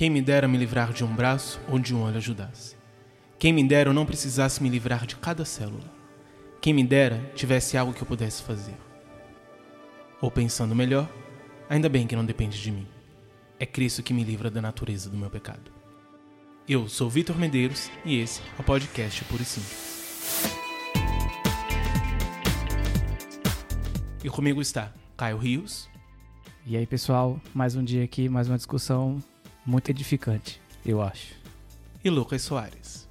Quem me dera me livrar de um braço ou de um olho ajudasse. Quem me dera eu não precisasse me livrar de cada célula. Quem me dera tivesse algo que eu pudesse fazer. Ou pensando melhor, ainda bem que não depende de mim. É Cristo que me livra da natureza do meu pecado. Eu sou Vitor Medeiros e esse é o podcast Puro e Simples. E comigo está Caio Rios. E aí, pessoal, mais um dia aqui, mais uma discussão muito edificante, eu acho. E Lucas Soares.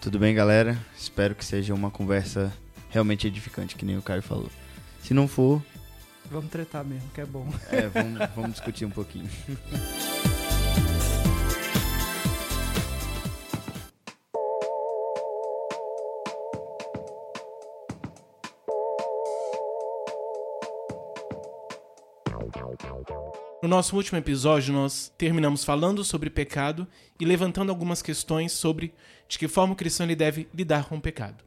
Tudo bem, galera? Espero que seja uma conversa realmente edificante, que nem o Caio falou. Se não for. Vamos tretar mesmo, que é bom. É, vamos, vamos discutir um pouquinho. nosso último episódio, nós terminamos falando sobre pecado e levantando algumas questões sobre de que forma o cristão ele deve lidar com o pecado.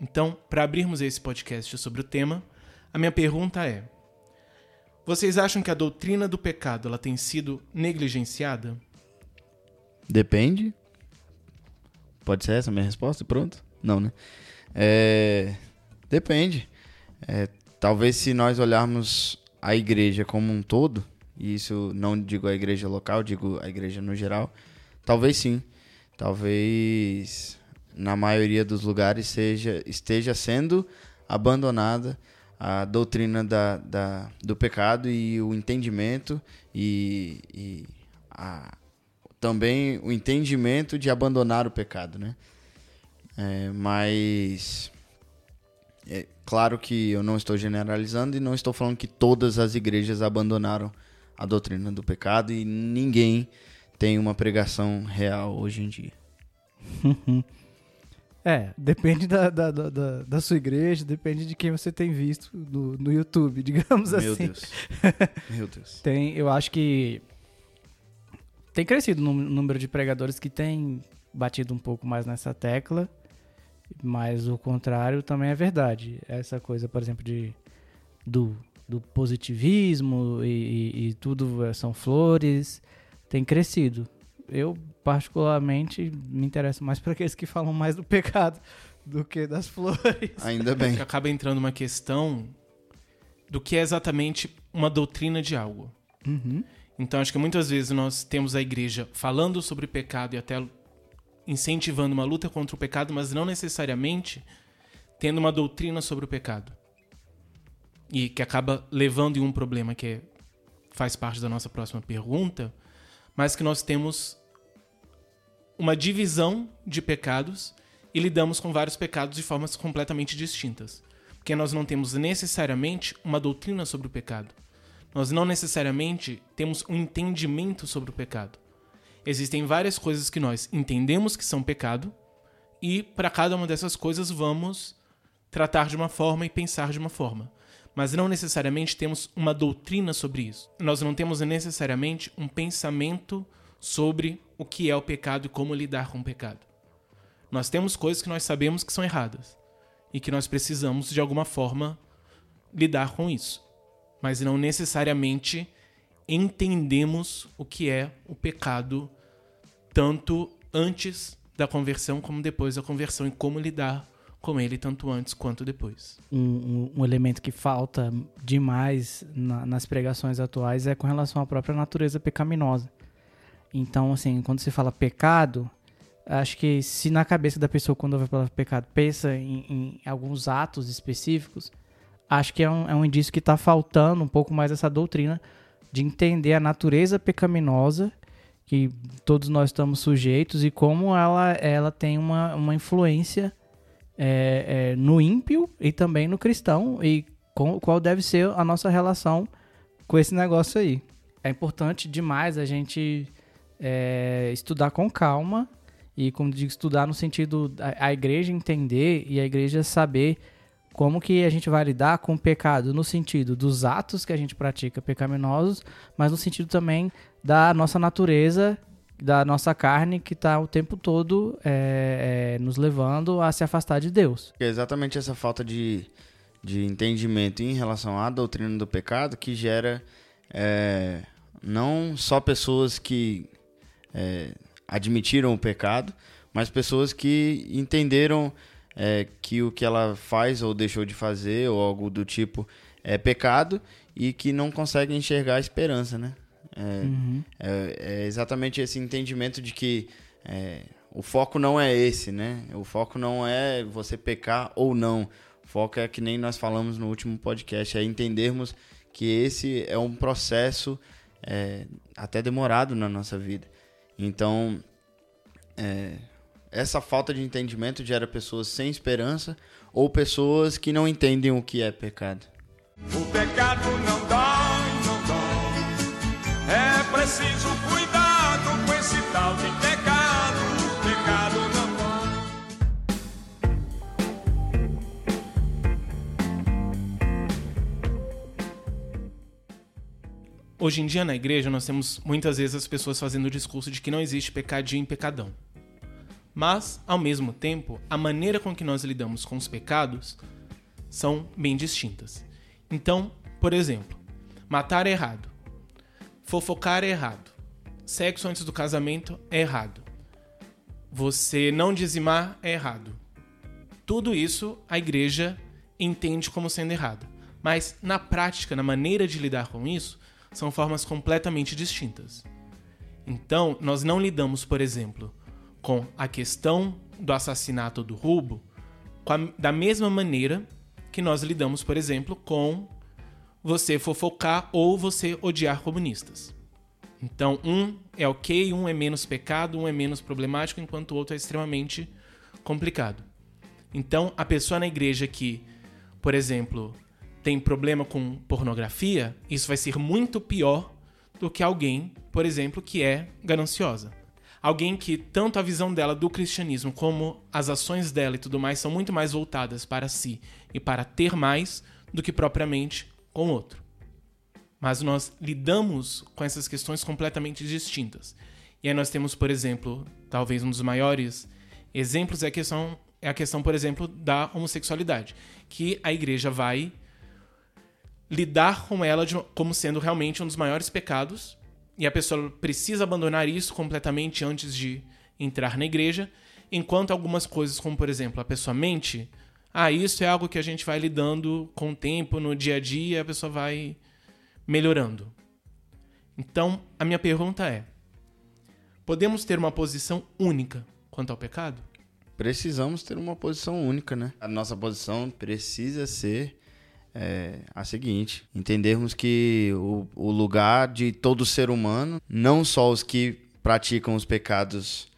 Então, para abrirmos esse podcast sobre o tema, a minha pergunta é: vocês acham que a doutrina do pecado ela tem sido negligenciada? Depende. Pode ser essa a minha resposta? Pronto? Não, né? É... Depende. É, talvez se nós olharmos a igreja como um todo, e isso não digo a igreja local, digo a igreja no geral, talvez sim. Talvez na maioria dos lugares seja, esteja sendo abandonada a doutrina da, da, do pecado e o entendimento e, e a, também o entendimento de abandonar o pecado, né? É, mas é claro que eu não estou generalizando e não estou falando que todas as igrejas abandonaram a doutrina do pecado e ninguém tem uma pregação real hoje em dia. é, depende da, da, da, da, sua igreja, depende de quem você tem visto no, no YouTube, digamos Meu assim. Deus. Meu Deus. tem, eu acho que tem crescido o número de pregadores que tem batido um pouco mais nessa tecla, mas o contrário também é verdade. Essa coisa, por exemplo, de do, do positivismo e, e, e tudo são flores tem crescido. Eu, particularmente, me interesso mais para aqueles que falam mais do pecado do que das flores. Ainda bem. Acaba entrando uma questão do que é exatamente uma doutrina de algo. Uhum. Então, acho que muitas vezes nós temos a igreja falando sobre pecado e até incentivando uma luta contra o pecado, mas não necessariamente tendo uma doutrina sobre o pecado. E que acaba levando em um problema que é, faz parte da nossa próxima pergunta, mas que nós temos uma divisão de pecados e lidamos com vários pecados de formas completamente distintas. Porque nós não temos necessariamente uma doutrina sobre o pecado. Nós não necessariamente temos um entendimento sobre o pecado. Existem várias coisas que nós entendemos que são pecado e para cada uma dessas coisas vamos tratar de uma forma e pensar de uma forma. Mas não necessariamente temos uma doutrina sobre isso. Nós não temos necessariamente um pensamento sobre o que é o pecado e como lidar com o pecado. Nós temos coisas que nós sabemos que são erradas e que nós precisamos de alguma forma lidar com isso. Mas não necessariamente entendemos o que é o pecado, tanto antes da conversão como depois da conversão e como lidar com ele tanto antes quanto depois. Um, um, elemento que falta demais na, nas pregações atuais é com relação à própria natureza pecaminosa. Então, assim, quando se fala pecado, acho que se na cabeça da pessoa, quando ouve a palavra pecado, pensa em, em alguns atos específicos, acho que é um, é um indício que está faltando um pouco mais essa doutrina de entender a natureza pecaminosa que todos nós estamos sujeitos e como ela, ela tem uma, uma influência é, é, no ímpio e também no cristão e com, qual deve ser a nossa relação com esse negócio aí. É importante demais a gente é, estudar com calma e, como digo, estudar no sentido da a igreja entender e a igreja saber como que a gente vai lidar com o pecado no sentido dos atos que a gente pratica pecaminosos, mas no sentido também da nossa natureza, da nossa carne que está o tempo todo é, é, nos levando a se afastar de Deus. É exatamente essa falta de, de entendimento em relação à doutrina do pecado que gera é, não só pessoas que é, admitiram o pecado, mas pessoas que entenderam é, que o que ela faz ou deixou de fazer ou algo do tipo é pecado e que não conseguem enxergar a esperança, né? É, uhum. é, é exatamente esse entendimento de que é, o foco não é esse, né? O foco não é você pecar ou não. O foco é que nem nós falamos no último podcast, é entendermos que esse é um processo é, até demorado na nossa vida. Então, é, essa falta de entendimento gera pessoas sem esperança ou pessoas que não entendem o que é pecado. O pecado não dói, não dói. Preciso cuidado com esse tal de pecado. Pecado não. Hoje em dia na igreja nós temos muitas vezes as pessoas fazendo o discurso de que não existe pecadinho e pecadão. Mas, ao mesmo tempo, a maneira com que nós lidamos com os pecados são bem distintas. Então, por exemplo, matar é errado, fofocar é errado, sexo antes do casamento é errado, você não dizimar é errado. Tudo isso a igreja entende como sendo errado. Mas na prática, na maneira de lidar com isso, são formas completamente distintas. Então, nós não lidamos, por exemplo, com a questão do assassinato do Rubo a, da mesma maneira que nós lidamos, por exemplo, com você fofocar ou você odiar comunistas. Então, um é ok, um é menos pecado, um é menos problemático, enquanto o outro é extremamente complicado. Então, a pessoa na igreja que, por exemplo, tem problema com pornografia, isso vai ser muito pior do que alguém, por exemplo, que é gananciosa. Alguém que tanto a visão dela do cristianismo como as ações dela e tudo mais são muito mais voltadas para si e para ter mais do que propriamente com o outro. Mas nós lidamos com essas questões completamente distintas. E aí nós temos, por exemplo, talvez um dos maiores exemplos é a questão, é a questão por exemplo, da homossexualidade, que a igreja vai lidar com ela de, como sendo realmente um dos maiores pecados e a pessoa precisa abandonar isso completamente antes de entrar na igreja, enquanto algumas coisas, como por exemplo, a pessoa mente, ah, isso é algo que a gente vai lidando com o tempo, no dia a dia, a pessoa vai melhorando. Então, a minha pergunta é: podemos ter uma posição única quanto ao pecado? Precisamos ter uma posição única, né? A nossa posição precisa ser é a seguinte: entendermos que o, o lugar de todo ser humano, não só os que praticam os pecados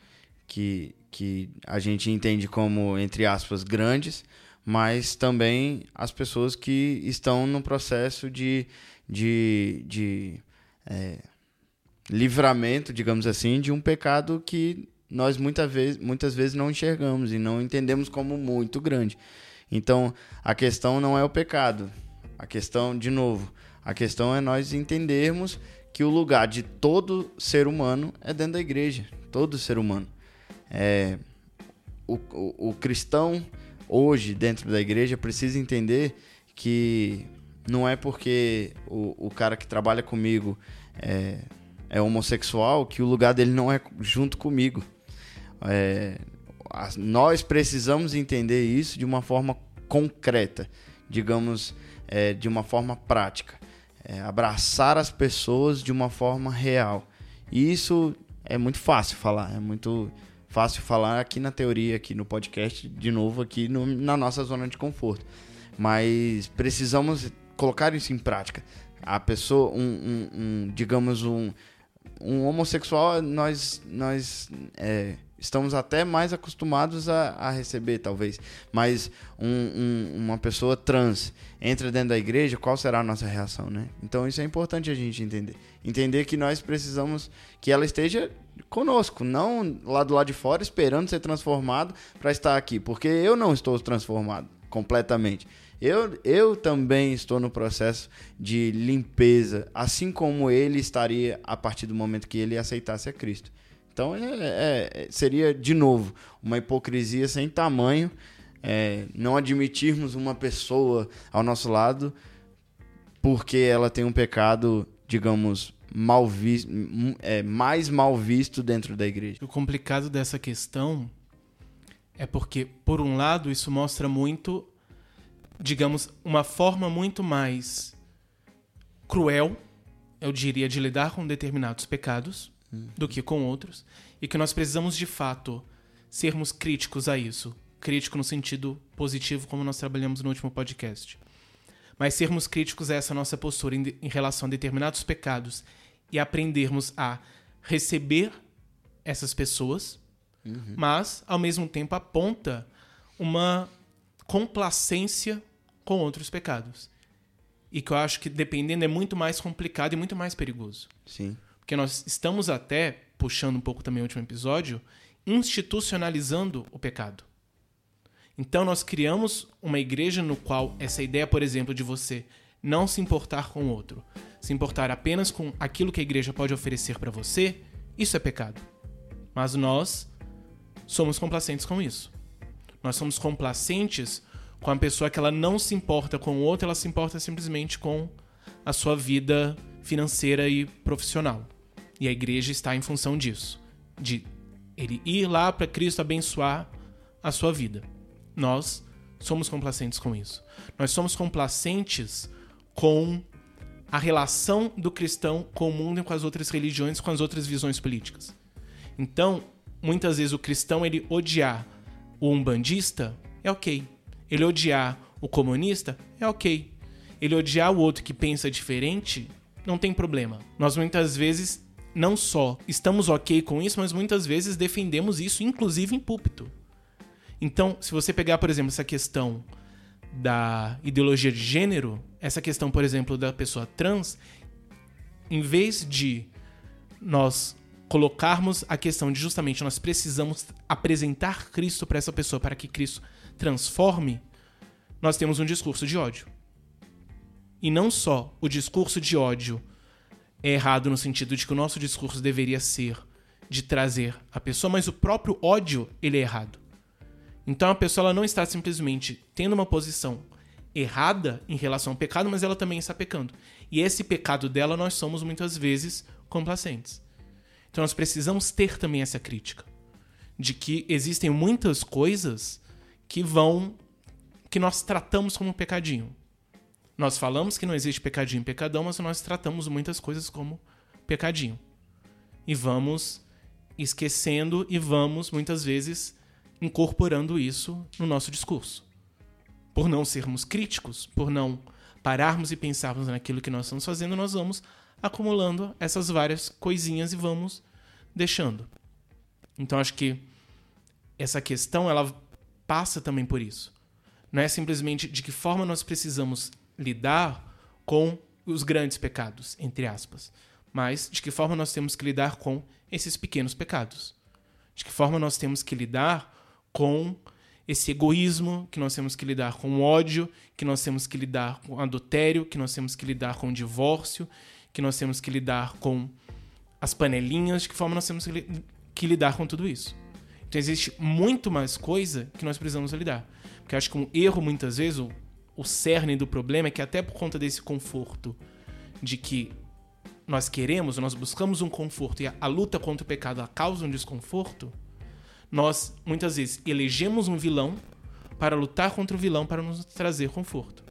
que, que a gente entende como, entre aspas, grandes, mas também as pessoas que estão no processo de, de, de é, livramento, digamos assim, de um pecado que nós muitas vezes, muitas vezes não enxergamos e não entendemos como muito grande. Então, a questão não é o pecado. A questão, de novo, a questão é nós entendermos que o lugar de todo ser humano é dentro da igreja. Todo ser humano. É, o, o, o cristão, hoje, dentro da igreja, precisa entender que não é porque o, o cara que trabalha comigo é, é homossexual que o lugar dele não é junto comigo. É, nós precisamos entender isso de uma forma concreta, digamos, é, de uma forma prática. É, abraçar as pessoas de uma forma real. E isso é muito fácil falar, é muito fácil falar aqui na teoria, aqui no podcast, de novo aqui no, na nossa zona de conforto. Mas precisamos colocar isso em prática. A pessoa, um, um, um digamos, um, um homossexual, nós, nós é, estamos até mais acostumados a, a receber, talvez. Mas um, um, uma pessoa trans entra dentro da igreja, qual será a nossa reação, né? Então isso é importante a gente entender. Entender que nós precisamos que ela esteja conosco, não lá do lado de fora esperando ser transformado para estar aqui, porque eu não estou transformado completamente. Eu, eu também estou no processo de limpeza, assim como ele estaria a partir do momento que ele aceitasse a Cristo. Então é, é, seria, de novo, uma hipocrisia sem tamanho é, não admitirmos uma pessoa ao nosso lado porque ela tem um pecado, digamos, mal é, mais mal visto dentro da igreja. O complicado dessa questão é porque, por um lado, isso mostra muito, digamos, uma forma muito mais cruel, eu diria, de lidar com determinados pecados do que com outros, e que nós precisamos de fato sermos críticos a isso. Crítico no sentido positivo, como nós trabalhamos no último podcast. Mas sermos críticos a essa nossa postura em, em relação a determinados pecados e aprendermos a receber essas pessoas, mas ao mesmo tempo aponta uma complacência com outros pecados. E que eu acho que dependendo é muito mais complicado e muito mais perigoso. Sim. Porque nós estamos até, puxando um pouco também o último episódio, institucionalizando o pecado. Então nós criamos uma igreja no qual essa ideia, por exemplo, de você não se importar com o outro, se importar apenas com aquilo que a igreja pode oferecer para você, isso é pecado. Mas nós somos complacentes com isso. Nós somos complacentes com a pessoa que ela não se importa com o outro, ela se importa simplesmente com a sua vida financeira e profissional. E a igreja está em função disso, de ele ir lá para Cristo abençoar a sua vida. Nós somos complacentes com isso. Nós somos complacentes com a relação do cristão com o mundo e com as outras religiões, com as outras visões políticas. Então, muitas vezes o cristão ele odiar o umbandista é ok. Ele odiar o comunista é ok. Ele odiar o outro que pensa diferente não tem problema. Nós muitas vezes não só estamos ok com isso, mas muitas vezes defendemos isso, inclusive em púlpito. Então, se você pegar, por exemplo, essa questão da ideologia de gênero, essa questão, por exemplo, da pessoa trans, em vez de nós colocarmos a questão de justamente nós precisamos apresentar Cristo para essa pessoa para que Cristo transforme, nós temos um discurso de ódio. E não só o discurso de ódio é errado no sentido de que o nosso discurso deveria ser de trazer a pessoa, mas o próprio ódio ele é errado. Então a pessoa ela não está simplesmente tendo uma posição errada em relação ao pecado, mas ela também está pecando. E esse pecado dela nós somos muitas vezes complacentes. Então nós precisamos ter também essa crítica de que existem muitas coisas que vão que nós tratamos como pecadinho. Nós falamos que não existe pecadinho e pecadão, mas nós tratamos muitas coisas como pecadinho. E vamos esquecendo e vamos muitas vezes incorporando isso no nosso discurso. Por não sermos críticos, por não pararmos e pensarmos naquilo que nós estamos fazendo, nós vamos acumulando essas várias coisinhas e vamos deixando. Então acho que essa questão ela passa também por isso. Não é simplesmente de que forma nós precisamos lidar com os grandes pecados, entre aspas, mas de que forma nós temos que lidar com esses pequenos pecados. De que forma nós temos que lidar com esse egoísmo, que nós temos que lidar com o ódio, que nós temos que lidar com adultério, que nós temos que lidar com o divórcio, que nós temos que lidar com as panelinhas, de que forma nós temos que, li que lidar com tudo isso. Então existe muito mais coisa que nós precisamos lidar. Porque acho que um erro, muitas vezes, o, o cerne do problema é que até por conta desse conforto de que nós queremos, nós buscamos um conforto e a, a luta contra o pecado causa um desconforto, nós muitas vezes elegemos um vilão para lutar contra o vilão para nos trazer conforto.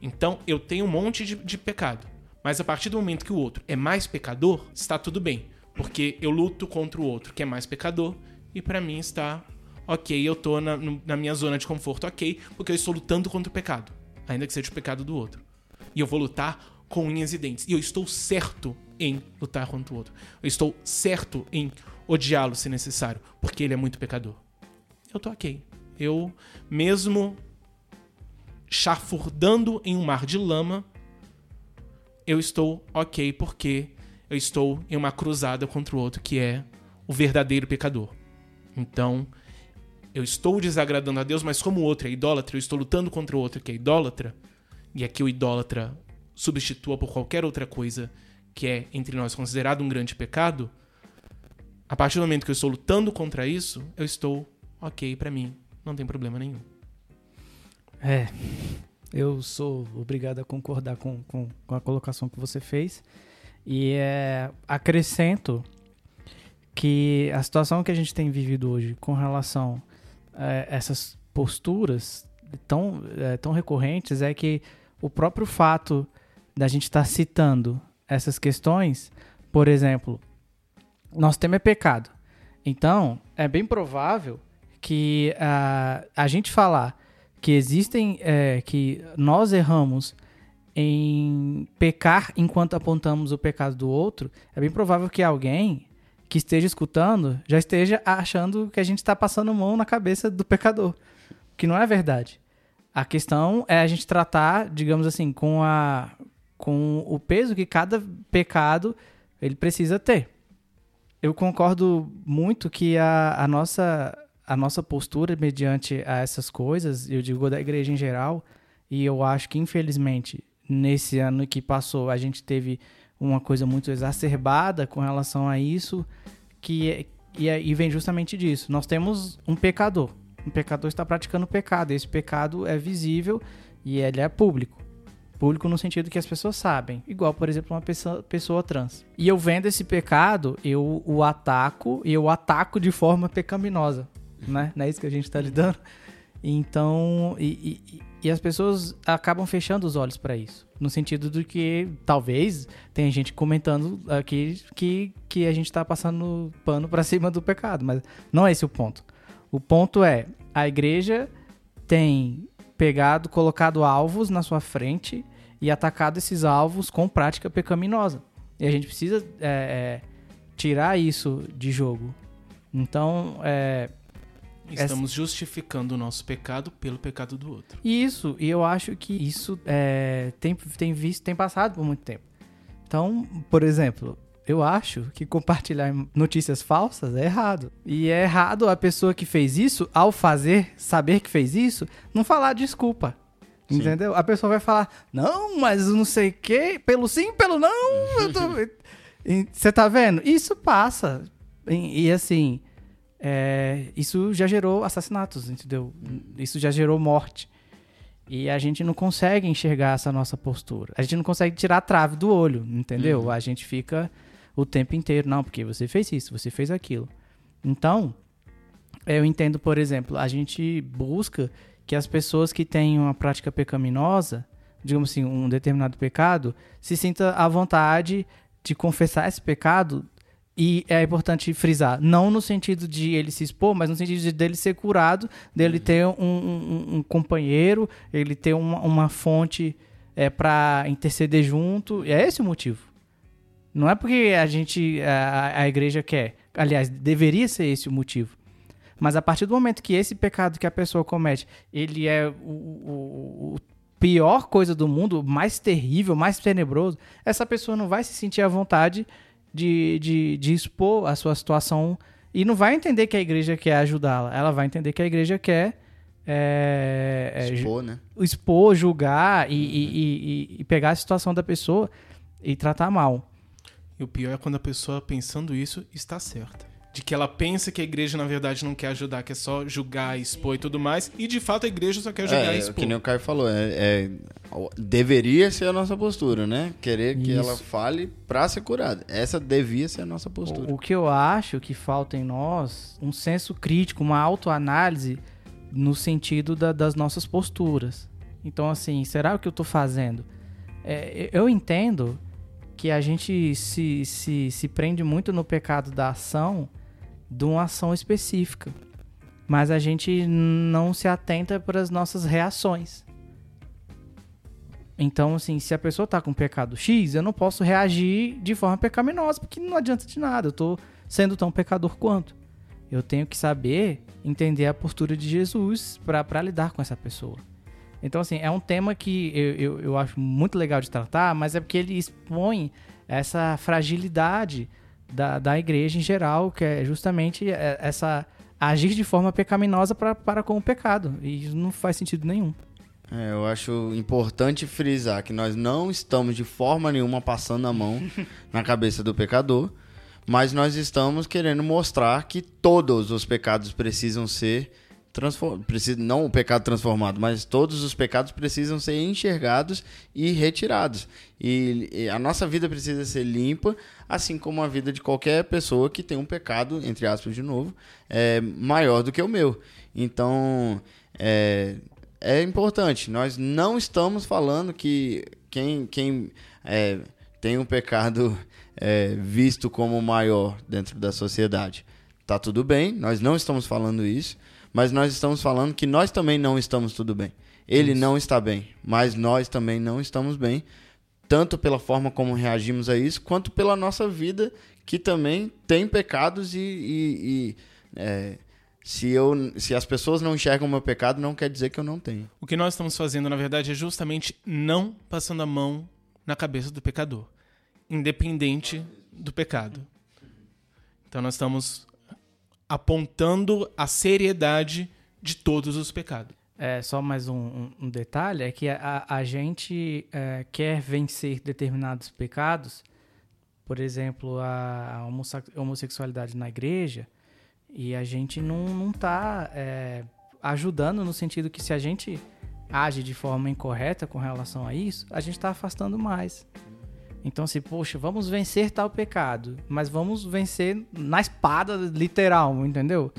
Então eu tenho um monte de, de pecado, mas a partir do momento que o outro é mais pecador, está tudo bem, porque eu luto contra o outro que é mais pecador e para mim está ok, eu tô na, na minha zona de conforto, ok, porque eu estou lutando contra o pecado, ainda que seja o pecado do outro. E eu vou lutar com unhas e dentes. E eu estou certo em lutar contra o outro. Eu estou certo em odiá-lo se necessário, porque ele é muito pecador. Eu tô ok. Eu, mesmo chafurdando em um mar de lama, eu estou ok porque eu estou em uma cruzada contra o outro que é o verdadeiro pecador. Então, eu estou desagradando a Deus, mas como o outro é idólatra, eu estou lutando contra o outro que é idólatra, e aqui o idólatra substitua por qualquer outra coisa que é entre nós considerado um grande pecado, a partir do momento que eu estou lutando contra isso, eu estou ok para mim, não tem problema nenhum. É, eu sou obrigado a concordar com, com, com a colocação que você fez. E é, acrescento que a situação que a gente tem vivido hoje com relação a essas posturas tão, é, tão recorrentes é que o próprio fato da gente estar tá citando essas questões, por exemplo, nosso tema é pecado. Então, é bem provável que a, a gente falar que existem, é, que nós erramos em pecar enquanto apontamos o pecado do outro, é bem provável que alguém que esteja escutando já esteja achando que a gente está passando mão na cabeça do pecador, que não é verdade. A questão é a gente tratar, digamos assim, com a com o peso que cada pecado ele precisa ter. Eu concordo muito que a, a nossa a nossa postura mediante a essas coisas, eu digo da igreja em geral, e eu acho que infelizmente nesse ano que passou a gente teve uma coisa muito exacerbada com relação a isso, que é, e, é, e vem justamente disso. Nós temos um pecador. Um pecador está praticando pecado. Esse pecado é visível e ele é público. Público no sentido que as pessoas sabem. Igual, por exemplo, uma pessoa, pessoa trans. E eu vendo esse pecado, eu o ataco e eu ataco de forma pecaminosa. Né? Não é isso que a gente está lidando? Então, e, e, e as pessoas acabam fechando os olhos para isso. No sentido de que talvez tenha gente comentando aqui que, que a gente está passando pano para cima do pecado, mas não é esse o ponto. O ponto é: a igreja tem pegado, colocado alvos na sua frente e atacado esses alvos com prática pecaminosa. E a gente precisa é, é, tirar isso de jogo. Então, é, Estamos Essa... justificando o nosso pecado pelo pecado do outro. Isso, e eu acho que isso é, tem, tem visto, tem passado por muito tempo. Então, por exemplo, eu acho que compartilhar notícias falsas é errado. E é errado a pessoa que fez isso, ao fazer, saber que fez isso, não falar desculpa. Sim. Entendeu? A pessoa vai falar, não, mas não sei o quê, pelo sim, pelo não. Você tá vendo? Isso passa. E, e assim, é, isso já gerou assassinatos, entendeu? Isso já gerou morte. E a gente não consegue enxergar essa nossa postura. A gente não consegue tirar a trave do olho, entendeu? Uhum. A gente fica o tempo inteiro, não, porque você fez isso, você fez aquilo. Então, eu entendo, por exemplo, a gente busca que as pessoas que têm uma prática pecaminosa, digamos assim, um determinado pecado, se sinta à vontade de confessar esse pecado e é importante frisar, não no sentido de ele se expor, mas no sentido de dele ser curado, dele ter um, um, um companheiro, ele ter uma, uma fonte é, para interceder junto. É esse o motivo. Não é porque a gente, a, a igreja quer. Aliás, deveria ser esse o motivo. Mas a partir do momento que esse pecado que a pessoa comete, ele é o, o, o pior coisa do mundo, mais terrível, mais tenebroso, essa pessoa não vai se sentir à vontade de, de, de expor a sua situação e não vai entender que a igreja quer ajudá-la. Ela vai entender que a igreja quer é, é, expor, né? expor, julgar e, e, e, e, pegar a situação da pessoa e tratar mal. E o pior é quando a pessoa pensando isso está certa de que ela pensa que a igreja, na verdade, não quer ajudar, que é só julgar, expor e tudo mais. E de fato a igreja só quer julgar é, e expor. Que nem o Caio falou, é, é, deveria ser a nossa postura, né? Querer que Isso. ela fale pra ser curada. Essa devia ser a nossa postura. O, o que eu acho que falta em nós, um senso crítico, uma autoanálise no sentido da, das nossas posturas. Então, assim, será o que eu tô fazendo? É, eu entendo que a gente se, se, se prende muito no pecado da ação de uma ação específica. Mas a gente não se atenta para as nossas reações. Então, assim, se a pessoa está com pecado X, eu não posso reagir de forma pecaminosa, porque não adianta de nada. Eu estou sendo tão pecador quanto. Eu tenho que saber entender a postura de Jesus para lidar com essa pessoa. Então, assim, é um tema que eu, eu, eu acho muito legal de tratar, mas é porque ele expõe essa fragilidade da, da igreja em geral, que é justamente é, essa agir de forma pecaminosa pra, para com o pecado. E isso não faz sentido nenhum. É, eu acho importante frisar que nós não estamos de forma nenhuma passando a mão na cabeça do pecador, mas nós estamos querendo mostrar que todos os pecados precisam ser transform... precisa não o pecado transformado, mas todos os pecados precisam ser enxergados e retirados. E, a nossa vida precisa ser limpa, assim como a vida de qualquer pessoa que tem um pecado, entre aspas de novo, é maior do que o meu. Então, é, é importante. Nós não estamos falando que quem, quem é, tem um pecado é, visto como maior dentro da sociedade. Tá tudo bem, nós não estamos falando isso mas nós estamos falando que nós também não estamos tudo bem. Ele isso. não está bem, mas nós também não estamos bem, tanto pela forma como reagimos a isso, quanto pela nossa vida, que também tem pecados e, e, e é, se, eu, se as pessoas não enxergam o meu pecado, não quer dizer que eu não tenho. O que nós estamos fazendo, na verdade, é justamente não passando a mão na cabeça do pecador, independente do pecado. Então nós estamos apontando a seriedade de todos os pecados. É, só mais um, um, detalhe, é que a, a gente é, quer vencer determinados pecados, por exemplo, a, homossexualidade na igreja, e a gente não está é, ajudando no sentido que se a gente age de forma incorreta com relação a isso, a gente está afastando mais. Então, assim, poxa, vamos vencer tal pecado, mas vamos vencer na espada literal, entendeu?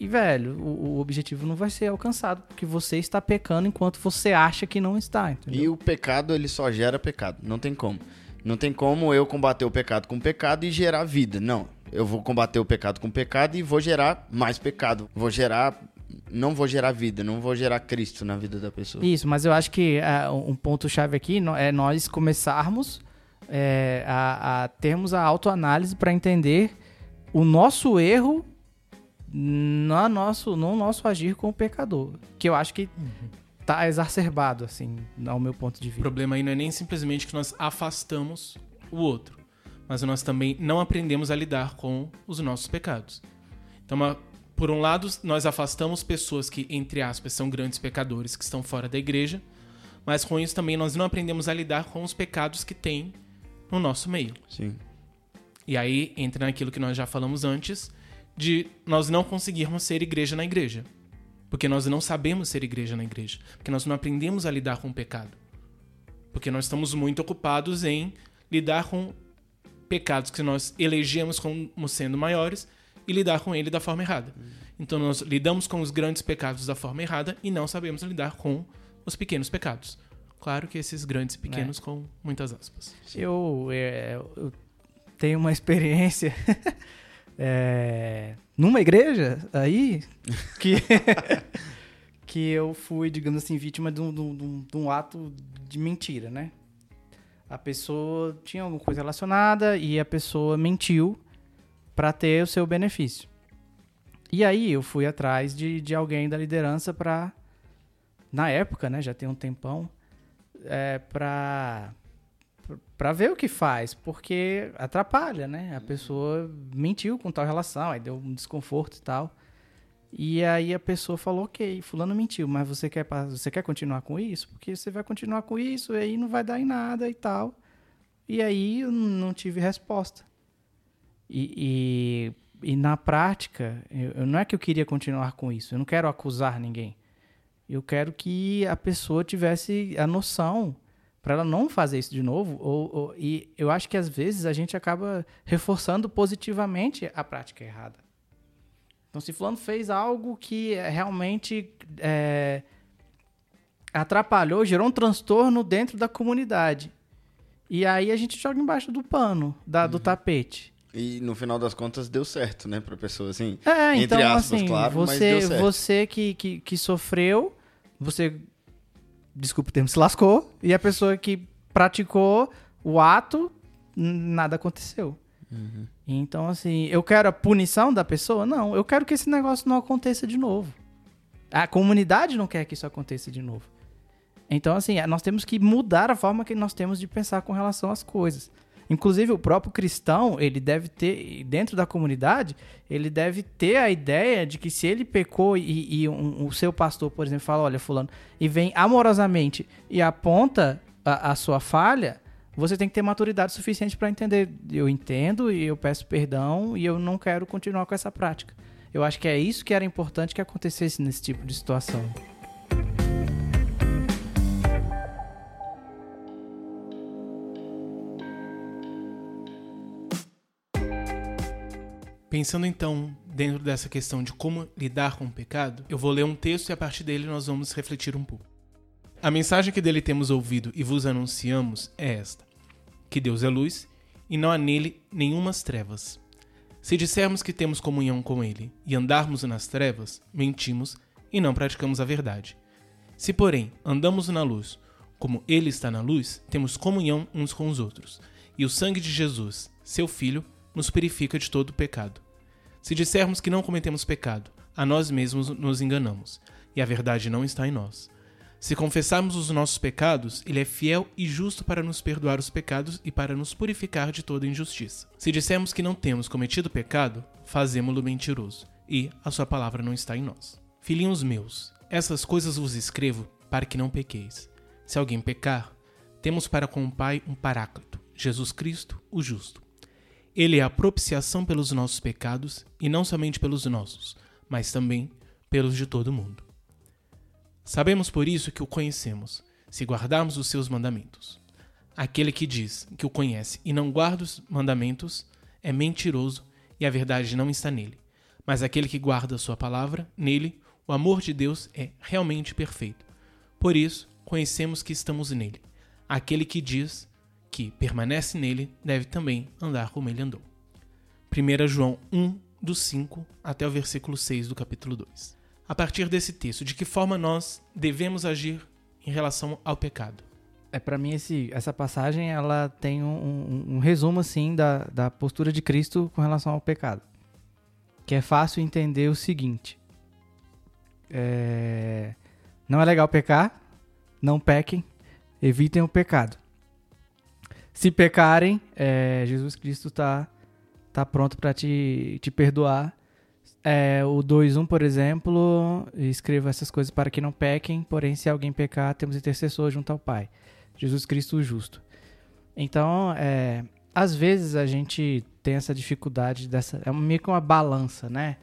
E, velho, o, o, objetivo não vai ser alcançado, porque você está pecando enquanto você acha que não está, entendeu? E o pecado, ele só gera pecado, não tem como. Não tem como eu combater o pecado com pecado e gerar vida, não. Eu vou combater o pecado com pecado e vou gerar mais pecado. Vou gerar não vou gerar vida, não vou gerar Cristo na vida da pessoa. Isso, mas eu acho que uh, um ponto chave aqui é nós começarmos é, a, a termos a autoanálise para entender o nosso erro no nosso, no nosso agir com o pecador. Que eu acho que tá exacerbado, assim, ao meu ponto de vista. O problema aí não é nem simplesmente que nós afastamos o outro, mas nós também não aprendemos a lidar com os nossos pecados. Então, por um lado, nós afastamos pessoas que, entre aspas, são grandes pecadores, que estão fora da igreja, mas com isso também nós não aprendemos a lidar com os pecados que têm no nosso meio. Sim. E aí entra naquilo que nós já falamos antes, de nós não conseguirmos ser igreja na igreja. Porque nós não sabemos ser igreja na igreja. Porque nós não aprendemos a lidar com o pecado. Porque nós estamos muito ocupados em lidar com pecados que nós elegemos como sendo maiores e lidar com ele da forma errada. Então nós lidamos com os grandes pecados da forma errada e não sabemos lidar com os pequenos pecados. Claro que esses grandes e pequenos é. com muitas aspas. Eu, é, eu tenho uma experiência é, numa igreja aí que, que eu fui, digamos assim, vítima de um, de, um, de um ato de mentira, né? A pessoa tinha alguma coisa relacionada e a pessoa mentiu para ter o seu benefício. E aí eu fui atrás de, de alguém da liderança para na época, né, já tem um tempão, é, para para ver o que faz, porque atrapalha, né? A pessoa mentiu com tal relação, aí deu um desconforto e tal. E aí a pessoa falou, ok, fulano mentiu, mas você quer, você quer continuar com isso? Porque você vai continuar com isso, e aí não vai dar em nada e tal. E aí eu não tive resposta. E, e, e na prática, eu, eu, não é que eu queria continuar com isso, eu não quero acusar ninguém. Eu quero que a pessoa tivesse a noção para ela não fazer isso de novo. Ou, ou, e eu acho que às vezes a gente acaba reforçando positivamente a prática errada. Então, se fulano fez algo que realmente é, atrapalhou, gerou um transtorno dentro da comunidade. E aí a gente joga embaixo do pano, da, uhum. do tapete. E no final das contas deu certo, né, pra pessoa, assim. É, entre então, aspas, assim, claro, você, você que, que, que sofreu você, desculpa o termo, se lascou, e a pessoa que praticou o ato, nada aconteceu. Uhum. Então, assim, eu quero a punição da pessoa? Não, eu quero que esse negócio não aconteça de novo. A comunidade não quer que isso aconteça de novo. Então, assim, nós temos que mudar a forma que nós temos de pensar com relação às coisas. Inclusive, o próprio cristão, ele deve ter, dentro da comunidade, ele deve ter a ideia de que se ele pecou e, e um, o seu pastor, por exemplo, fala: olha, Fulano, e vem amorosamente e aponta a, a sua falha, você tem que ter maturidade suficiente para entender. Eu entendo e eu peço perdão e eu não quero continuar com essa prática. Eu acho que é isso que era importante que acontecesse nesse tipo de situação. Pensando então dentro dessa questão de como lidar com o pecado, eu vou ler um texto e a partir dele nós vamos refletir um pouco. A mensagem que dele temos ouvido e vos anunciamos é esta: que Deus é luz e não há nele nenhumas trevas. Se dissermos que temos comunhão com ele e andarmos nas trevas, mentimos e não praticamos a verdade. Se, porém, andamos na luz, como ele está na luz, temos comunhão uns com os outros, e o sangue de Jesus, seu Filho, nos purifica de todo pecado. Se dissermos que não cometemos pecado, a nós mesmos nos enganamos, e a verdade não está em nós. Se confessarmos os nossos pecados, ele é fiel e justo para nos perdoar os pecados e para nos purificar de toda injustiça. Se dissermos que não temos cometido pecado, fazemo-lo mentiroso, e a sua palavra não está em nós. Filhinhos meus, essas coisas vos escrevo para que não pequeis. Se alguém pecar, temos para com o Pai um paráclito, Jesus Cristo, o justo ele é a propiciação pelos nossos pecados, e não somente pelos nossos, mas também pelos de todo mundo. Sabemos por isso que o conhecemos, se guardarmos os seus mandamentos. Aquele que diz que o conhece e não guarda os mandamentos é mentiroso e a verdade não está nele. Mas aquele que guarda a sua palavra, nele, o amor de Deus é realmente perfeito. Por isso, conhecemos que estamos nele. Aquele que diz que permanece nele deve também andar como ele andou. 1 João 1, do 5 até o versículo 6 do capítulo 2. A partir desse texto, de que forma nós devemos agir em relação ao pecado? É para mim esse, essa passagem ela tem um, um, um, resumo assim da, da postura de Cristo com relação ao pecado, que é fácil entender o seguinte: é, não é legal pecar, não pequem, evitem o pecado se pecarem, é, Jesus Cristo está tá pronto para te, te perdoar. É, o 2.1, por exemplo, escreva essas coisas para que não pequem, porém, se alguém pecar, temos intercessor junto ao Pai. Jesus Cristo o justo. Então, é, às vezes a gente tem essa dificuldade dessa. É meio que uma balança, né?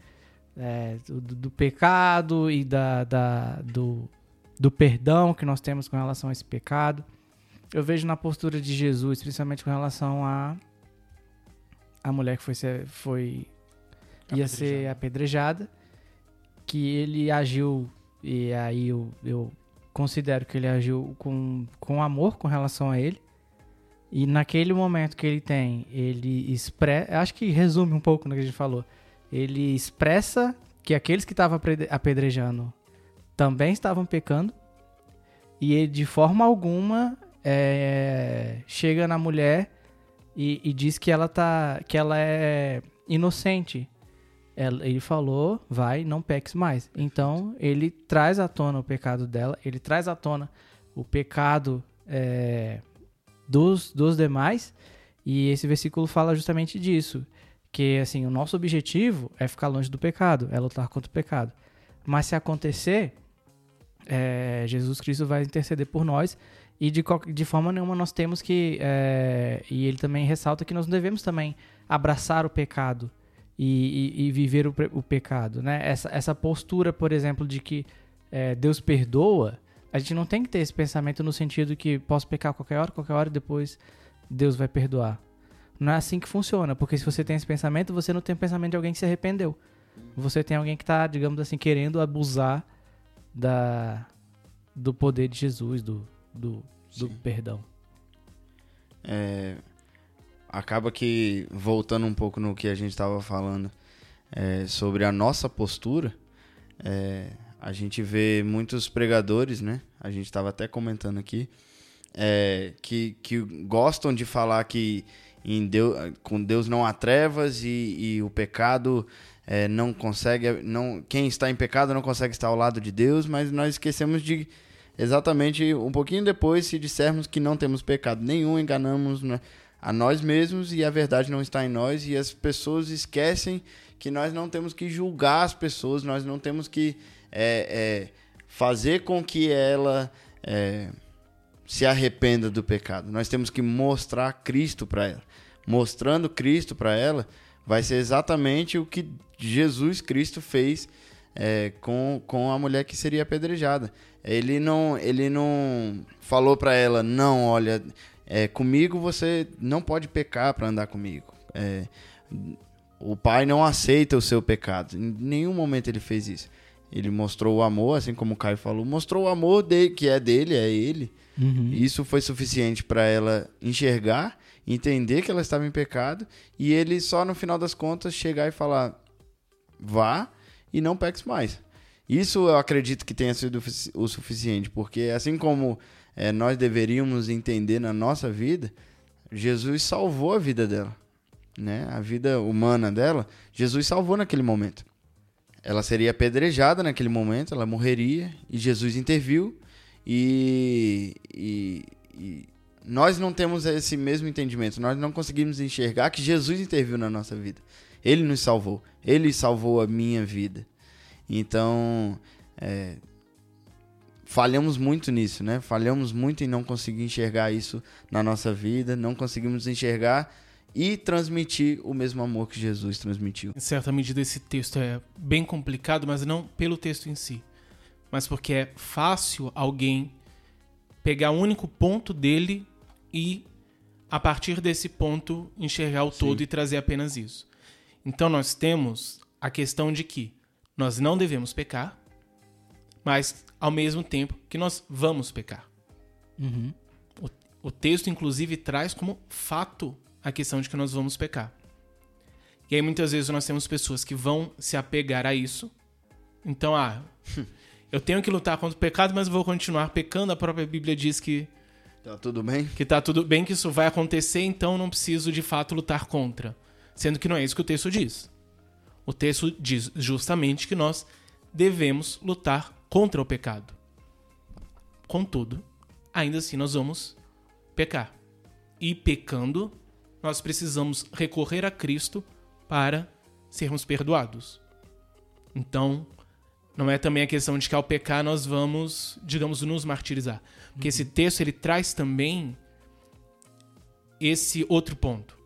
É, do, do, pecado e da, da, do, do perdão que nós temos com relação a esse pecado eu vejo na postura de Jesus, principalmente com relação a a mulher que foi ser, foi ia ser apedrejada, que ele agiu e aí eu, eu considero que ele agiu com, com amor com relação a ele. E naquele momento que ele tem, ele expressa, acho que resume um pouco no que a gente falou. Ele expressa que aqueles que estavam apedrejando também estavam pecando e ele de forma alguma é, chega na mulher e, e, diz que ela tá que ela é inocente. ele falou, vai, não peques mais. Então ele traz à tona o pecado dela, ele traz à tona o pecado é, dos, dos demais. E esse versículo fala justamente disso. Que assim, o nosso objetivo é ficar longe do pecado, é lutar contra o pecado. Mas se acontecer, é, Jesus Cristo vai interceder por nós e de, de forma nenhuma nós temos que. É, e ele também ressalta que nós devemos também abraçar o pecado e, e, e viver o, o, pecado. Né? Essa, essa postura, por exemplo, de que é, Deus perdoa, a gente não tem que ter esse pensamento no sentido que posso pecar qualquer hora, qualquer hora e depois Deus vai perdoar. Não é assim que funciona, porque se você tem esse pensamento, você não tem o pensamento de alguém que se arrependeu. Você tem alguém que está, digamos assim, querendo abusar da, do poder de Jesus, do, do, do perdão. É, acaba que, voltando um pouco no que a gente estava falando é, sobre a nossa postura, é, a gente vê muitos pregadores, né? A gente estava até comentando aqui, é, que, que gostam de falar que em Deus, com Deus não há trevas e, e o pecado é, não consegue, não, quem está em pecado não consegue estar ao lado de Deus, mas nós esquecemos de exatamente um pouquinho depois, se dissermos que não temos pecado nenhum, enganamos né, a nós mesmos e a verdade não está em nós, e as pessoas esquecem que nós não temos que julgar as pessoas, nós não temos que é, é, fazer com que ela é, se arrependa do pecado. Nós temos que mostrar Cristo para ela. Mostrando Cristo para ela, vai ser exatamente o que, Jesus Cristo fez é, com, com a mulher que seria apedrejada. Ele não, ele não falou para ela, não, olha, é, comigo você não pode pecar para andar comigo. É, o pai não aceita o seu pecado. Em nenhum momento ele fez isso. Ele mostrou o amor, assim como o Caio falou, mostrou o amor dele, que é dele, é ele. Uhum. Isso foi suficiente para ela enxergar, entender que ela estava em pecado e ele só no final das contas chegar e falar: vá e não peques mais. Isso eu acredito que tenha sido o suficiente, porque assim como é, nós deveríamos entender na nossa vida, Jesus salvou a vida dela, né? A vida humana dela, Jesus salvou naquele momento. Ela seria apedrejada naquele momento, ela morreria e Jesus interviu e, e, e nós não temos esse mesmo entendimento, nós não conseguimos enxergar que Jesus interviu na nossa vida. Ele nos salvou, ele salvou a minha vida. Então, é, falhamos muito nisso, né? Falhamos muito em não conseguir enxergar isso na nossa vida, não conseguimos enxergar e transmitir o mesmo amor que Jesus transmitiu. Em certa medida, esse texto é bem complicado, mas não pelo texto em si, mas porque é fácil alguém pegar o único ponto dele e, a partir desse ponto, enxergar o todo Sim. e trazer apenas isso. Então, nós temos a questão de que nós não devemos pecar, mas ao mesmo tempo que nós vamos pecar. Uhum. O, o texto, inclusive, traz como fato a questão de que nós vamos pecar. E aí, muitas vezes, nós temos pessoas que vão se apegar a isso. Então, ah, eu tenho que lutar contra o pecado, mas vou continuar pecando. A própria Bíblia diz que, Tá tudo bem? que tá tudo bem, que isso vai acontecer, então não preciso de fato lutar contra. Sendo que não é isso que o texto diz. O texto diz justamente que nós devemos lutar contra o pecado. Contudo, ainda assim nós vamos pecar. E pecando, nós precisamos recorrer a Cristo para sermos perdoados. Então, não é também a questão de que ao pecar nós vamos, digamos, nos martirizar. Porque esse texto ele traz também esse outro ponto.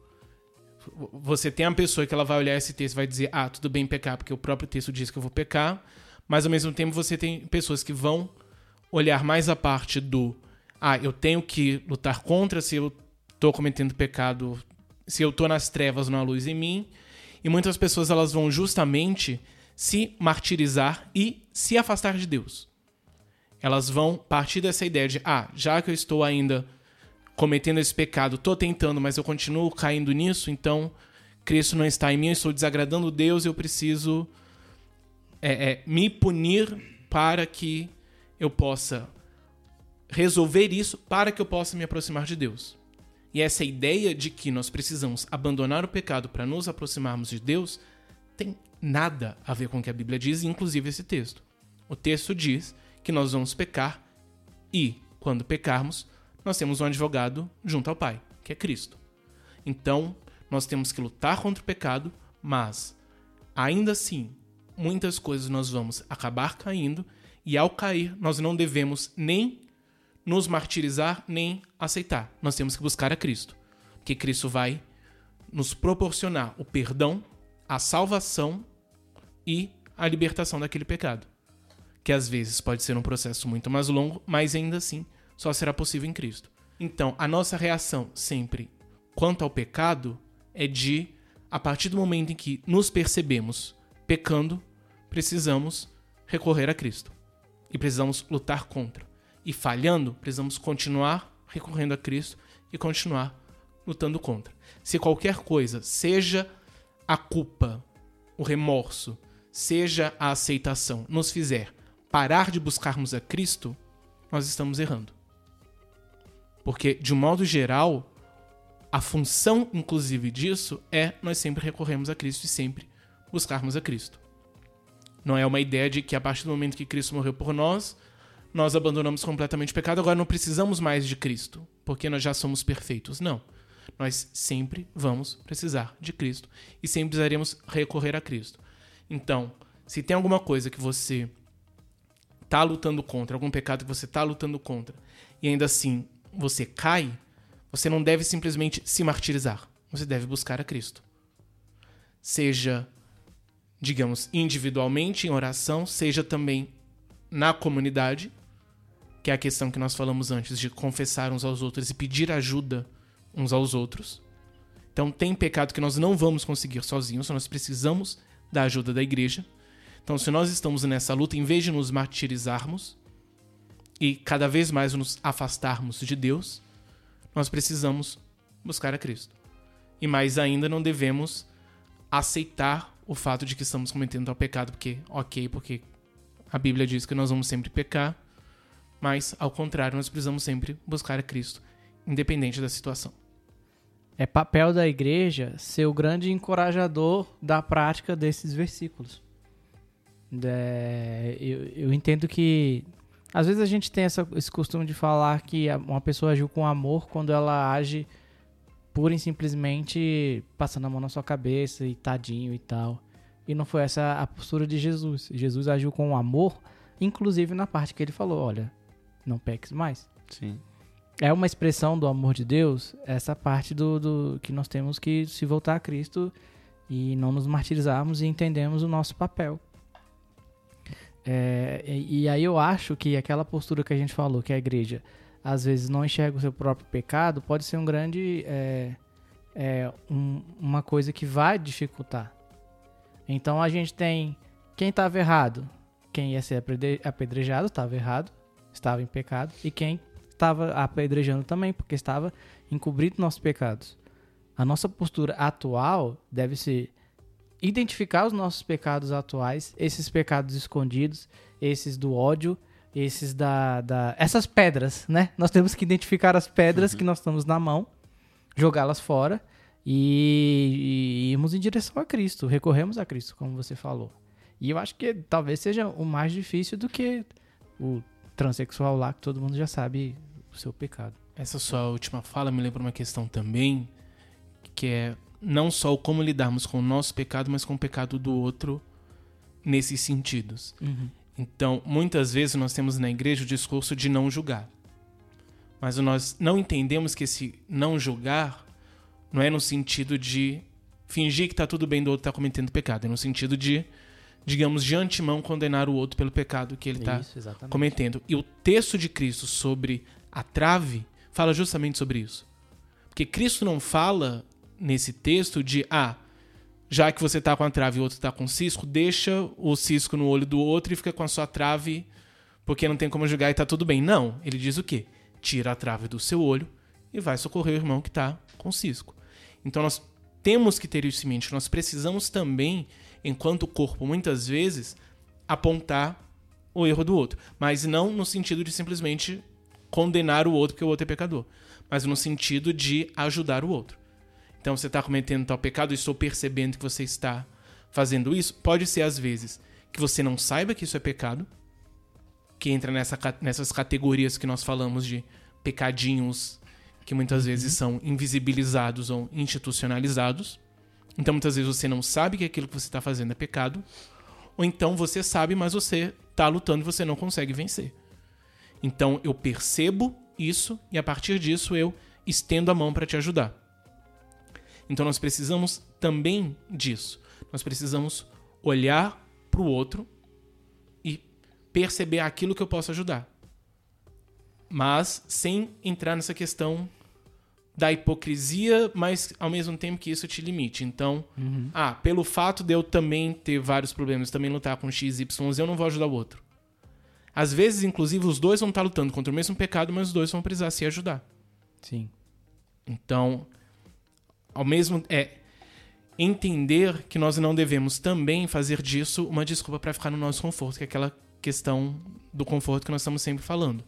Você tem uma pessoa que ela vai olhar esse texto e vai dizer: "Ah, tudo bem pecar, porque o próprio texto diz que eu vou pecar", mas ao mesmo tempo você tem pessoas que vão olhar mais a parte do: "Ah, eu tenho que lutar contra se eu tô cometendo pecado, se eu tô nas trevas, não há luz em mim". E muitas pessoas elas vão justamente se martirizar e se afastar de Deus. Elas vão partir dessa ideia de: "Ah, já que eu estou ainda cometendo esse pecado, tô tentando, mas eu continuo caindo nisso, então Cristo não está em mim, eu estou desagradando Deus, eu preciso é, é, me punir para que eu possa resolver isso, para que eu possa me aproximar de Deus. E essa ideia de que nós precisamos abandonar o pecado para nos aproximarmos de Deus tem nada a ver com o que a Bíblia diz, inclusive esse texto. O texto diz que nós vamos pecar e, quando pecarmos, nós temos um advogado junto ao Pai, que é Cristo. Então, nós temos que lutar contra o pecado, mas ainda assim, muitas coisas nós vamos acabar caindo e ao cair, nós não devemos nem nos martirizar nem aceitar. Nós temos que buscar a Cristo, porque Cristo vai nos proporcionar o perdão, a salvação e a libertação daquele pecado, que às vezes pode ser um processo muito mais longo, mas ainda assim só será possível em Cristo. Então, a nossa reação sempre quanto ao pecado é de, a partir do momento em que nos percebemos pecando, precisamos recorrer a Cristo. E precisamos lutar contra. E falhando, precisamos continuar recorrendo a Cristo e continuar lutando contra. Se qualquer coisa, seja a culpa, o remorso, seja a aceitação, nos fizer parar de buscarmos a Cristo, nós estamos errando. Porque, de um modo geral, a função, inclusive, disso é nós sempre recorrermos a Cristo e sempre buscarmos a Cristo. Não é uma ideia de que a partir do momento que Cristo morreu por nós, nós abandonamos completamente o pecado, agora não precisamos mais de Cristo, porque nós já somos perfeitos. Não. Nós sempre vamos precisar de Cristo e sempre precisaremos recorrer a Cristo. Então, se tem alguma coisa que você está lutando contra, algum pecado que você está lutando contra, e ainda assim você cai, você não deve simplesmente se martirizar. Você deve buscar a Cristo. Seja digamos, individualmente em oração, seja também na comunidade, que é a questão que nós falamos antes de confessar uns aos outros e pedir ajuda uns aos outros. Então, tem pecado que nós não vamos conseguir sozinhos, nós precisamos da ajuda da igreja. Então, se nós estamos nessa luta, em vez de nos martirizarmos e cada vez mais nos afastarmos de Deus, nós precisamos buscar a Cristo. E mais ainda, não devemos aceitar o fato de que estamos cometendo tal pecado, porque, ok, porque a Bíblia diz que nós vamos sempre pecar, mas, ao contrário, nós precisamos sempre buscar a Cristo, independente da situação. É papel da igreja ser o grande encorajador da prática desses versículos. É, eu, eu, entendo que às vezes a gente tem essa, esse costume de falar que uma pessoa agiu com amor quando ela age pura e simplesmente passando a mão na sua cabeça e tadinho e tal. E não foi essa a postura de Jesus. Jesus agiu com amor, inclusive na parte que ele falou: olha, não peques mais. Sim. É uma expressão do amor de Deus, essa parte do, do que nós temos que se voltar a Cristo e não nos martirizarmos e entendemos o nosso papel. É, e, aí eu acho que aquela postura que a gente falou, que a igreja às vezes não enxerga o seu próprio pecado, pode ser um grande. É, é, um, uma coisa que vai dificultar. Então a gente tem quem estava errado, quem ia ser apedrejado estava errado, estava em pecado, e quem estava apedrejando também, porque estava encobrindo nossos pecados. A nossa postura atual deve ser identificar os nossos pecados atuais, esses pecados escondidos, esses do ódio, esses da, da essas pedras, né? Nós temos que identificar as pedras uhum. que nós estamos na mão, jogá-las fora e, e irmos em direção a Cristo, recorremos a Cristo, como você falou. E eu acho que talvez seja o mais difícil do que o transexual lá, que todo mundo já sabe o seu pecado. Essa sua última fala me lembra uma questão também, que é não só o como lidarmos com o nosso pecado, mas com o pecado do outro nesses sentidos. Uhum. Então, muitas vezes nós temos na igreja o discurso de não julgar. Mas nós não entendemos que esse não julgar não é no sentido de fingir que está tudo bem do outro estar tá cometendo pecado. É no sentido de, digamos, de antemão condenar o outro pelo pecado que ele está cometendo. E o texto de Cristo sobre a trave fala justamente sobre isso. Porque Cristo não fala nesse texto de, ah, já que você está com a trave e o outro está com cisco, deixa o cisco no olho do outro e fica com a sua trave porque não tem como julgar e está tudo bem. Não, ele diz o quê? Tira a trave do seu olho e vai socorrer o irmão que está com cisco. Então nós temos que ter isso em mente. Nós precisamos também, enquanto corpo, muitas vezes, apontar o erro do outro. Mas não no sentido de simplesmente condenar o outro porque o outro é pecador. Mas no sentido de ajudar o outro. Então você está cometendo tal pecado, e estou percebendo que você está fazendo isso. Pode ser, às vezes, que você não saiba que isso é pecado, que entra nessa, nessas categorias que nós falamos de pecadinhos que muitas uhum. vezes são invisibilizados ou institucionalizados. Então muitas vezes você não sabe que aquilo que você está fazendo é pecado, ou então você sabe, mas você está lutando e você não consegue vencer. Então eu percebo isso e a partir disso eu estendo a mão para te ajudar. Então nós precisamos também disso. Nós precisamos olhar para o outro e perceber aquilo que eu posso ajudar. Mas sem entrar nessa questão da hipocrisia, mas ao mesmo tempo que isso te limite. Então, uhum. ah, pelo fato de eu também ter vários problemas, também lutar com X, Y, eu não vou ajudar o outro. Às vezes, inclusive, os dois vão estar lutando contra o mesmo pecado, mas os dois vão precisar se ajudar. Sim. Então, ao mesmo é entender que nós não devemos também fazer disso uma desculpa para ficar no nosso conforto, que é aquela questão do conforto que nós estamos sempre falando.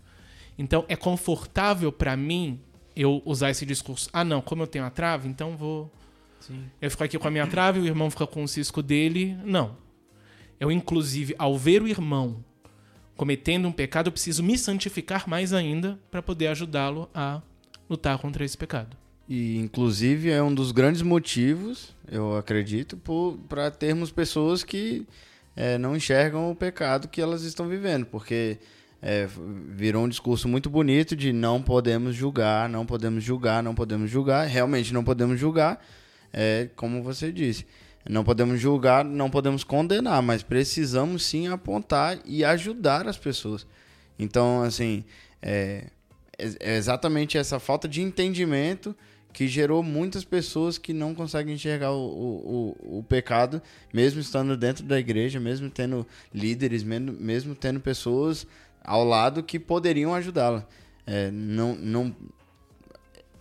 Então, é confortável para mim eu usar esse discurso. Ah, não, como eu tenho a trave, então vou. Sim. Eu fico aqui com a minha trave, o irmão fica com o cisco dele. Não. Eu, inclusive, ao ver o irmão cometendo um pecado, eu preciso me santificar mais ainda para poder ajudá-lo a lutar contra esse pecado. E, inclusive, é um dos grandes motivos, eu acredito, para termos pessoas que é, não enxergam o pecado que elas estão vivendo, porque é, virou um discurso muito bonito de não podemos julgar, não podemos julgar, não podemos julgar. Realmente não podemos julgar, é, como você disse. Não podemos julgar, não podemos condenar, mas precisamos sim apontar e ajudar as pessoas. Então, assim, é, é exatamente essa falta de entendimento que gerou muitas pessoas que não conseguem enxergar o, o, o, pecado, mesmo estando dentro da igreja, mesmo tendo líderes, mesmo, mesmo tendo pessoas ao lado que poderiam ajudá-la. É, não, não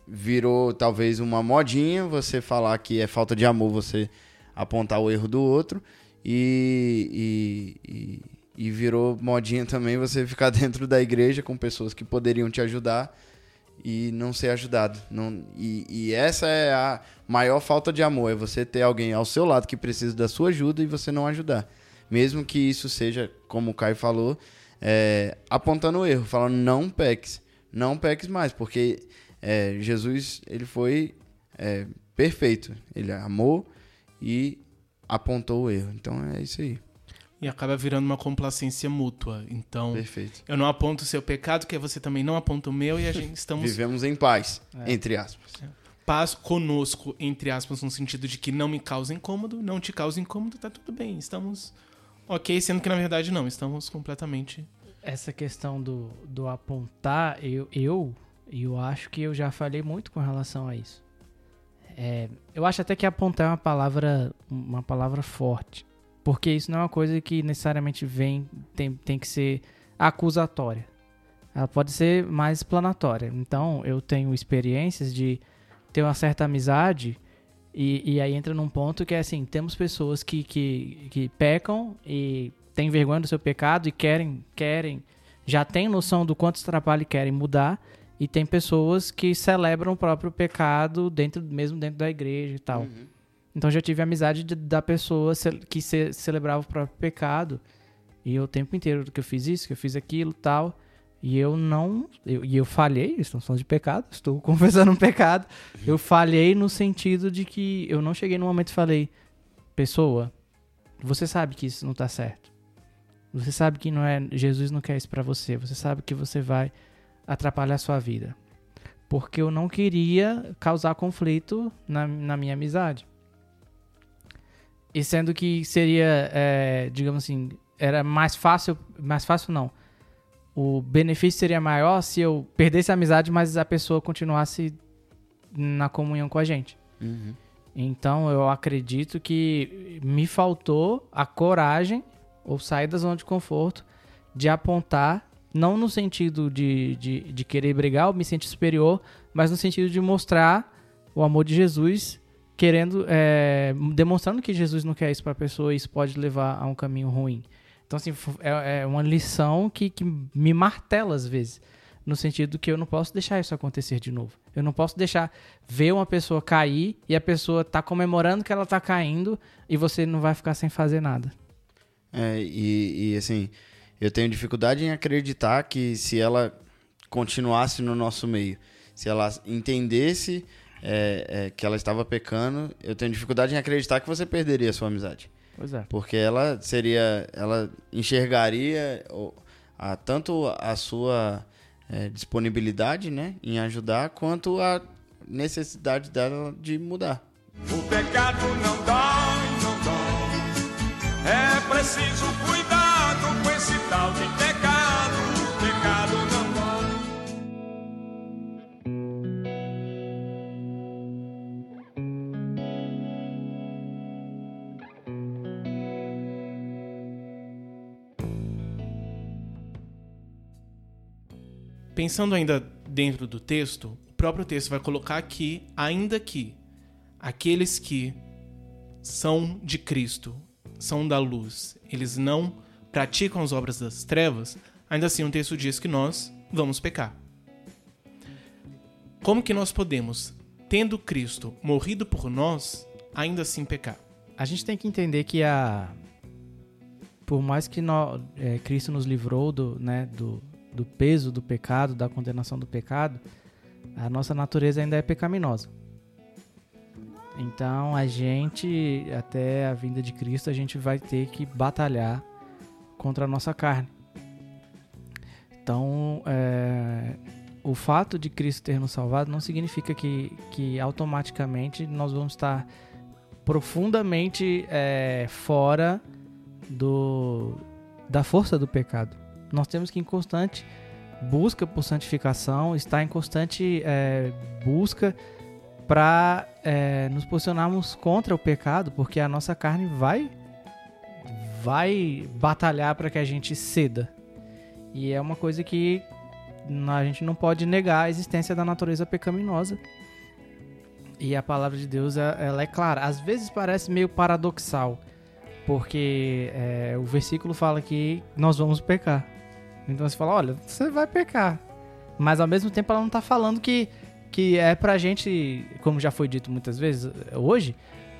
virou talvez uma modinha você falar que é falta de amor você apontar o erro do outro e, e, e, e virou modinha também você ficar dentro da igreja com pessoas que poderiam te ajudar e não ser ajudado. Não, e, e, essa é a maior falta de amor, é você ter alguém ao seu lado que precisa da sua ajuda e você não ajudar. Mesmo que isso seja, como o Caio falou, é, apontando o erro, falando não peques, não peques mais, porque é, Jesus ele foi é, perfeito, ele amou e apontou o erro. Então é isso aí. E acaba virando uma complacência mútua. Então, Perfeito. eu não aponto o seu pecado, que você também não aponta o meu, e a gente estamos. Vivemos em paz, É. entre aspas. Paz conosco, entre aspas, no sentido de que não me causa incômodo, não te causa incômodo, tá tudo bem. Estamos ok, sendo que na verdade não, estamos completamente. Essa questão do, do apontar, eu, eu, eu acho que eu já falei muito com relação a isso. É, eu acho até que apontar é uma palavra, uma palavra forte. Porque isso não é uma coisa que necessariamente vem, tem, tem que ser acusatória. Ela pode ser mais explanatória. Então, eu tenho experiências de ter uma certa amizade e, e aí entra num ponto que é assim, temos pessoas que, que, que pecam e têm vergonha do seu pecado e querem, querem, já têm noção do quanto isso atrapalha e querem mudar. E tem pessoas que celebram o próprio pecado dentro, mesmo dentro da igreja e tal. Então já tive amizade de- da pessoa que ce- celebrava o próprio pecado. E eu o tempo inteiro que eu fiz isso, que eu fiz aquilo tal. E eu não. e eu falhei, estamos falando de pecado, estou confessando um pecado. Eu falhei no sentido de que eu não cheguei no momento e falei, pessoa, você sabe que isso não tá certo. Você sabe que não é. Jesus não quer isso pra você. Você sabe que você vai atrapalhar a sua vida. Porque eu não queria causar conflito na, na minha amizade. E sendo que seria, é, digamos assim, era mais fácil, mais fácil não. O benefício seria maior se eu perdesse a amizade, mas a pessoa continuasse na comunhão com a gente. Uhum. Então eu acredito que me faltou a coragem ou sair da zona de conforto de apontar, não no sentido de, de, de querer brigar ou me sentir superior, mas no sentido de mostrar o amor de Jesus, querendo, é, demonstrando que Jesus não quer isso para a pessoa e isso pode levar a um caminho ruim. Então, assim, é, é uma lição que, que me martela às vezes. No sentido que eu não posso deixar isso acontecer de novo. Eu não posso deixar ver uma pessoa cair e a pessoa tá comemorando que ela tá caindo e você não vai ficar sem fazer nada. É, e, e, assim, eu tenho dificuldade em acreditar que se ela continuasse no nosso meio, se ela entendesse é, é, que ela estava pecando, eu tenho dificuldade em acreditar que você perderia a sua amizade. Pois é. Porque ela seria. Ela enxergaria a, tanto a sua é, disponibilidade né, em ajudar, quanto a necessidade dela de mudar. O pecado não dói, não dói. É preciso cuidado Pensando ainda dentro do texto, o próprio texto vai colocar aqui, ainda que aqueles que são de Cristo, são da luz, eles não praticam as obras das trevas, ainda assim o texto diz que nós vamos pecar. Como que nós podemos, tendo Cristo morrido por nós, ainda assim pecar? A gente tem que entender que a. Por mais que é, Cristo nos livrou do, né, do, do peso do pecado, da condenação do pecado, a nossa natureza ainda é pecaminosa. Então a gente, até a vinda de Cristo, a gente vai ter que batalhar contra a nossa carne. Então, é, o fato de Cristo ter nos salvado não significa que, que automaticamente nós vamos estar profundamente é, fora do, da força do pecado. Nós temos que em constante busca por santificação, estar em constante é, busca para é, nos posicionarmos contra o pecado, porque a nossa carne vai vai batalhar para que a gente ceda. E é uma coisa que a gente não pode negar a existência da natureza pecaminosa. E a palavra de Deus ela é clara. Às vezes parece meio paradoxal, porque é, o versículo fala que nós vamos pecar. Então você fala, olha, você vai pecar. Mas ao mesmo tempo ela não está falando que, que é pra gente, como já foi dito muitas vezes hoje,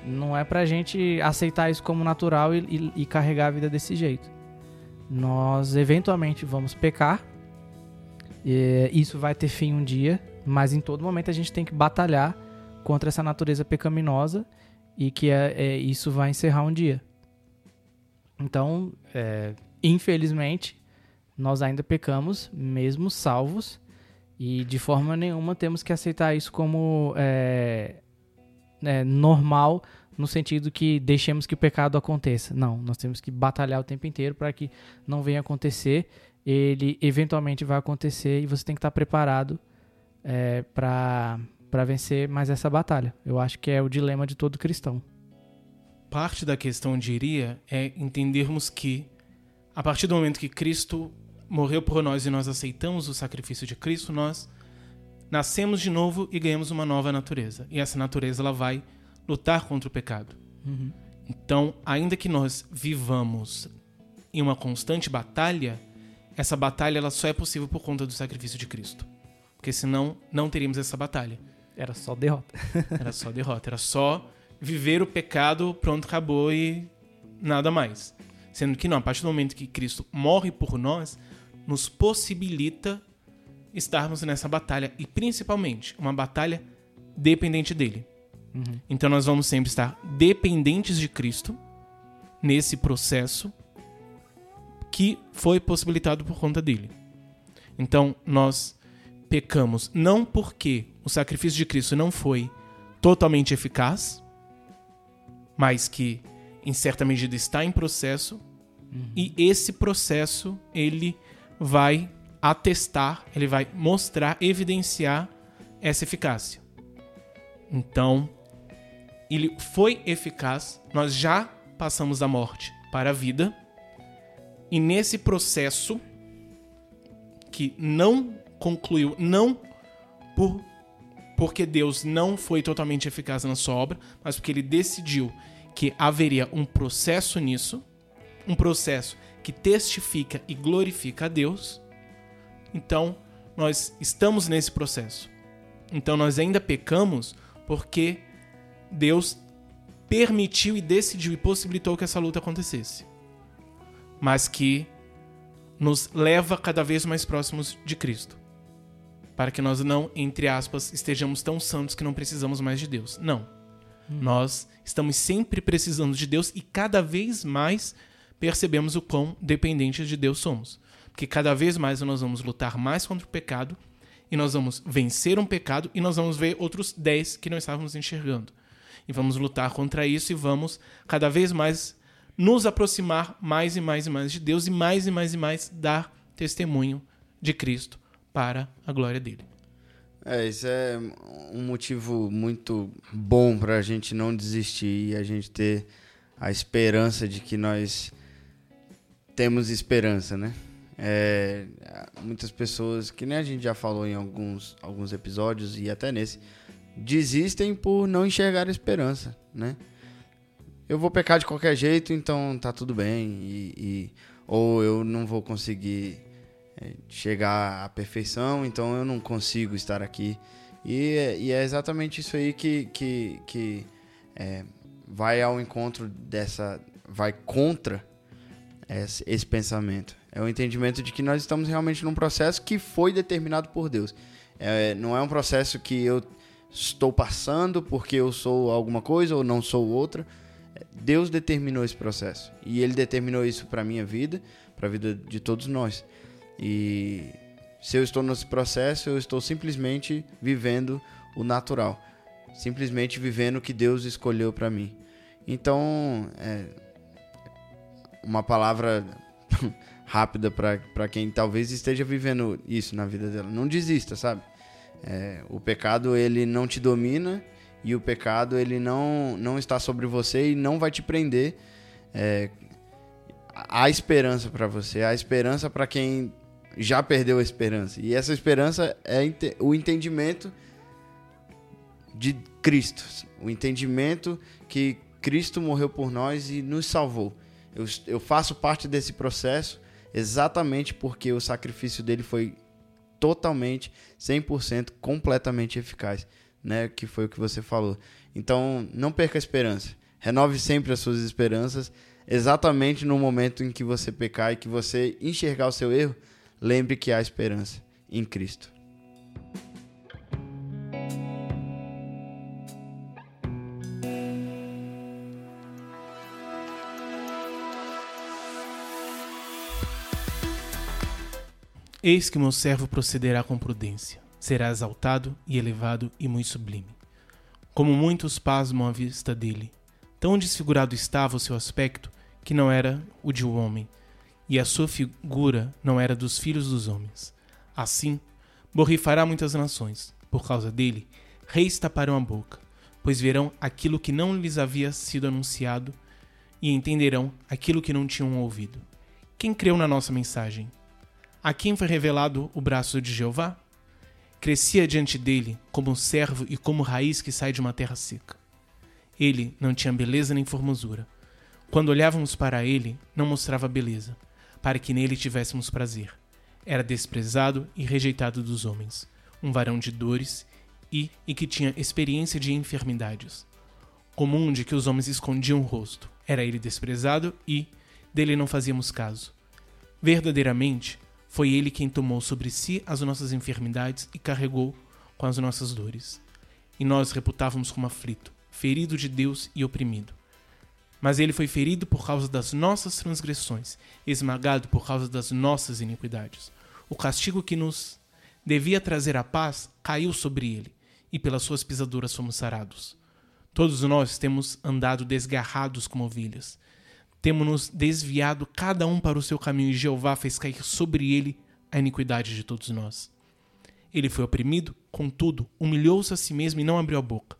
não é pra gente aceitar isso como natural e, e, e carregar a vida desse jeito. Nós eventualmente vamos pecar, isso vai ter fim um dia, mas em todo momento a gente tem que batalhar contra essa natureza pecaminosa e que é, é isso vai encerrar um dia. Então, é, infelizmente, nós ainda pecamos, mesmo salvos, e de forma nenhuma temos que aceitar isso como é, é, normal, no sentido que deixemos que o pecado aconteça. Não, nós temos que batalhar o tempo inteiro para que não venha acontecer. Ele eventualmente vai acontecer e você tem que estar preparado é, para vencer mais essa batalha. Eu acho que é o dilema de todo cristão. Parte da questão, diria, é entendermos que a partir do momento que Cristo morreu por nós e nós aceitamos o sacrifício de Cristo, nós nascemos de novo e ganhamos uma nova natureza. E essa natureza ela vai lutar contra o pecado. Uhum. Então, ainda que nós vivamos em uma constante batalha, essa batalha ela só é possível por conta do sacrifício de Cristo. Porque senão não teríamos essa batalha. Era só derrota. era só derrota. Era só viver o pecado, pronto, acabou e nada mais. Sendo que não, a partir do momento que Cristo morre por nós, nos possibilita estarmos nessa batalha e principalmente uma batalha dependente dele. Uhum. Então nós vamos sempre estar dependentes de Cristo nesse processo que foi possibilitado por conta dele. Então nós pecamos não porque o sacrifício de Cristo não foi totalmente eficaz, mas que em certa medida está em processo uhum. e esse processo ele vai atestar, ele vai mostrar, evidenciar essa eficácia. Então, ele foi eficaz, nós já passamos da morte para a vida, e nesse processo que não concluiu, não por porque Deus não foi totalmente eficaz na sua obra, mas porque ele decidiu que haveria um processo nisso, um processo que testifica e glorifica a Deus, então nós estamos nesse processo. Então nós ainda pecamos porque Deus permitiu e decidiu e possibilitou que essa luta acontecesse. Mas que nos leva cada vez mais próximos de Cristo. Para que nós não, entre aspas, estejamos tão santos que não precisamos mais de Deus. Não. Hum. Nós estamos sempre precisando de Deus e cada vez mais percebemos o quão dependentes de Deus somos. Porque cada vez mais nós vamos lutar mais contra o pecado e nós vamos vencer um pecado e nós vamos ver outros 10 que não estávamos enxergando. E vamos lutar contra isso e vamos cada vez mais nos aproximar mais e mais e mais de Deus e mais e mais e mais dar testemunho de Cristo para a glória dele. É, isso é um motivo muito bom para a gente não desistir e a gente ter a esperança de que nós temos esperança, né? É, muitas pessoas, que nem a gente já falou em alguns, alguns episódios e até nesse, desistem por não enxergar esperança, né? Eu vou pecar de qualquer jeito, então tá tudo bem, e, e ou eu não vou conseguir é, chegar à perfeição, então eu não consigo estar aqui. E, e é exatamente isso aí que, que, que é, vai ao encontro dessa. vai contra esse, esse pensamento. É o entendimento de que nós estamos realmente num processo que foi determinado por Deus. É, não é um processo que eu estou passando porque eu sou alguma coisa ou não sou outra. Deus determinou esse processo e Ele determinou isso para minha vida, para a vida de todos nós. E se eu estou nesse processo, eu estou simplesmente vivendo o natural, simplesmente vivendo o que Deus escolheu para mim. Então, é, uma palavra rápida para quem talvez esteja vivendo isso na vida dela. Não desista, sabe? É, o pecado ele não te domina e o pecado ele não, não está sobre você e não vai te prender. É, há esperança para você, há esperança para quem já perdeu a esperança. E essa esperança é o entendimento de Cristo, o entendimento que Cristo morreu por nós e nos salvou. Eu, eu faço parte desse processo exatamente porque o sacrifício dele foi totalmente, 100%, completamente eficaz, né? Que foi o que você falou. Então, não perca a esperança. Renove sempre as suas esperanças, exatamente no momento em que você pecar e que você enxergar o seu erro, lembre que há esperança em Cristo. Eis que meu servo procederá com prudência, será exaltado e elevado e muito sublime. Como muitos pasmam à vista dele, tão desfigurado estava o seu aspecto que não era o de um homem, e a sua figura não era dos filhos dos homens. Assim, borrifará muitas nações. Por causa dele, reis taparão a boca, pois verão aquilo que não lhes havia sido anunciado e entenderão aquilo que não tinham ouvido. Quem creu na nossa mensagem? A quem foi revelado o braço de Jeová? Crescia diante dele como um servo e como raiz que sai de uma terra seca. Ele não tinha beleza nem formosura. Quando olhávamos para ele, não mostrava beleza, para que nele tivéssemos prazer. Era desprezado e rejeitado dos homens, um varão de dores e, e que tinha experiência de enfermidades. Comum de que os homens escondiam o rosto. Era ele desprezado e dele não fazíamos caso. Verdadeiramente, foi ele quem tomou sobre si as nossas enfermidades e carregou com as nossas dores. E nós reputávamos como aflito, ferido de Deus e oprimido. Mas ele foi ferido por causa das nossas transgressões, esmagado por causa das nossas iniquidades. O castigo que nos devia trazer a paz caiu sobre ele, e pelas suas pisaduras fomos sarados. Todos nós temos andado desgarrados como ovelhas temos-nos desviado cada um para o seu caminho, e Jeová fez cair sobre ele a iniquidade de todos nós. Ele foi oprimido, contudo, humilhou-se a si mesmo e não abriu a boca.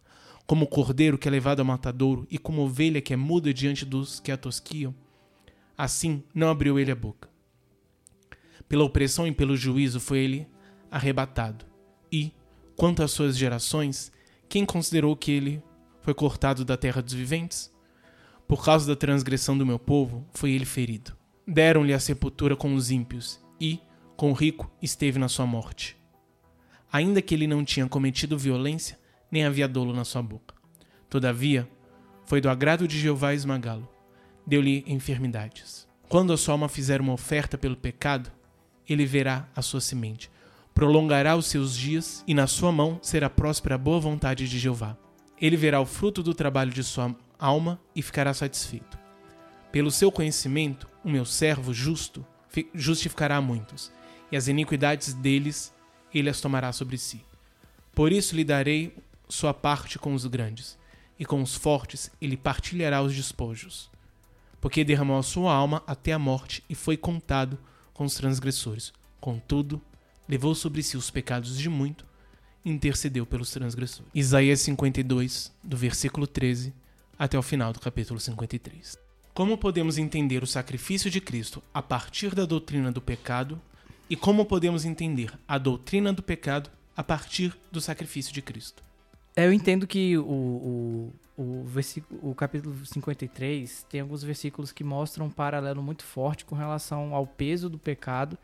Como cordeiro que é levado ao matadouro e como ovelha que é muda diante dos que a tosquiam, assim não abriu ele a boca. Pela opressão e pelo juízo foi ele arrebatado. E, quanto às suas gerações, quem considerou que ele foi cortado da terra dos viventes? Por causa da transgressão do meu povo, foi ele ferido. Deram-lhe a sepultura com os ímpios, e, com o rico, esteve na sua morte. Ainda que ele não tinha cometido violência, nem havia dolo na sua boca. Todavia, foi do agrado de Jeová esmagá-lo. Deu-lhe enfermidades. Quando a sua alma fizer uma oferta pelo pecado, ele verá a sua semente. Prolongará os seus dias, e na sua mão será próspera a boa vontade de Jeová. Ele verá o fruto do trabalho de sua alma e ficará satisfeito. Pelo seu conhecimento, o meu servo justo justificará a muitos, e as iniquidades deles ele as tomará sobre si. Por isso lhe darei sua parte com os grandes, e com os fortes ele partilhará os despojos. Porque derramou a sua alma até a morte e foi contado com os transgressores. Contudo, levou sobre si os pecados de muito intercedeu pelos transgressores. Isaías 52, do versículo 13 até o final do capítulo 53. Como podemos entender o sacrifício de Cristo a partir da doutrina do pecado e como podemos entender a doutrina do pecado a partir do sacrifício de Cristo? Eu entendo que o, o, o, o capítulo 53 tem alguns versículos que mostram um paralelo muito forte com relação ao peso do pecado,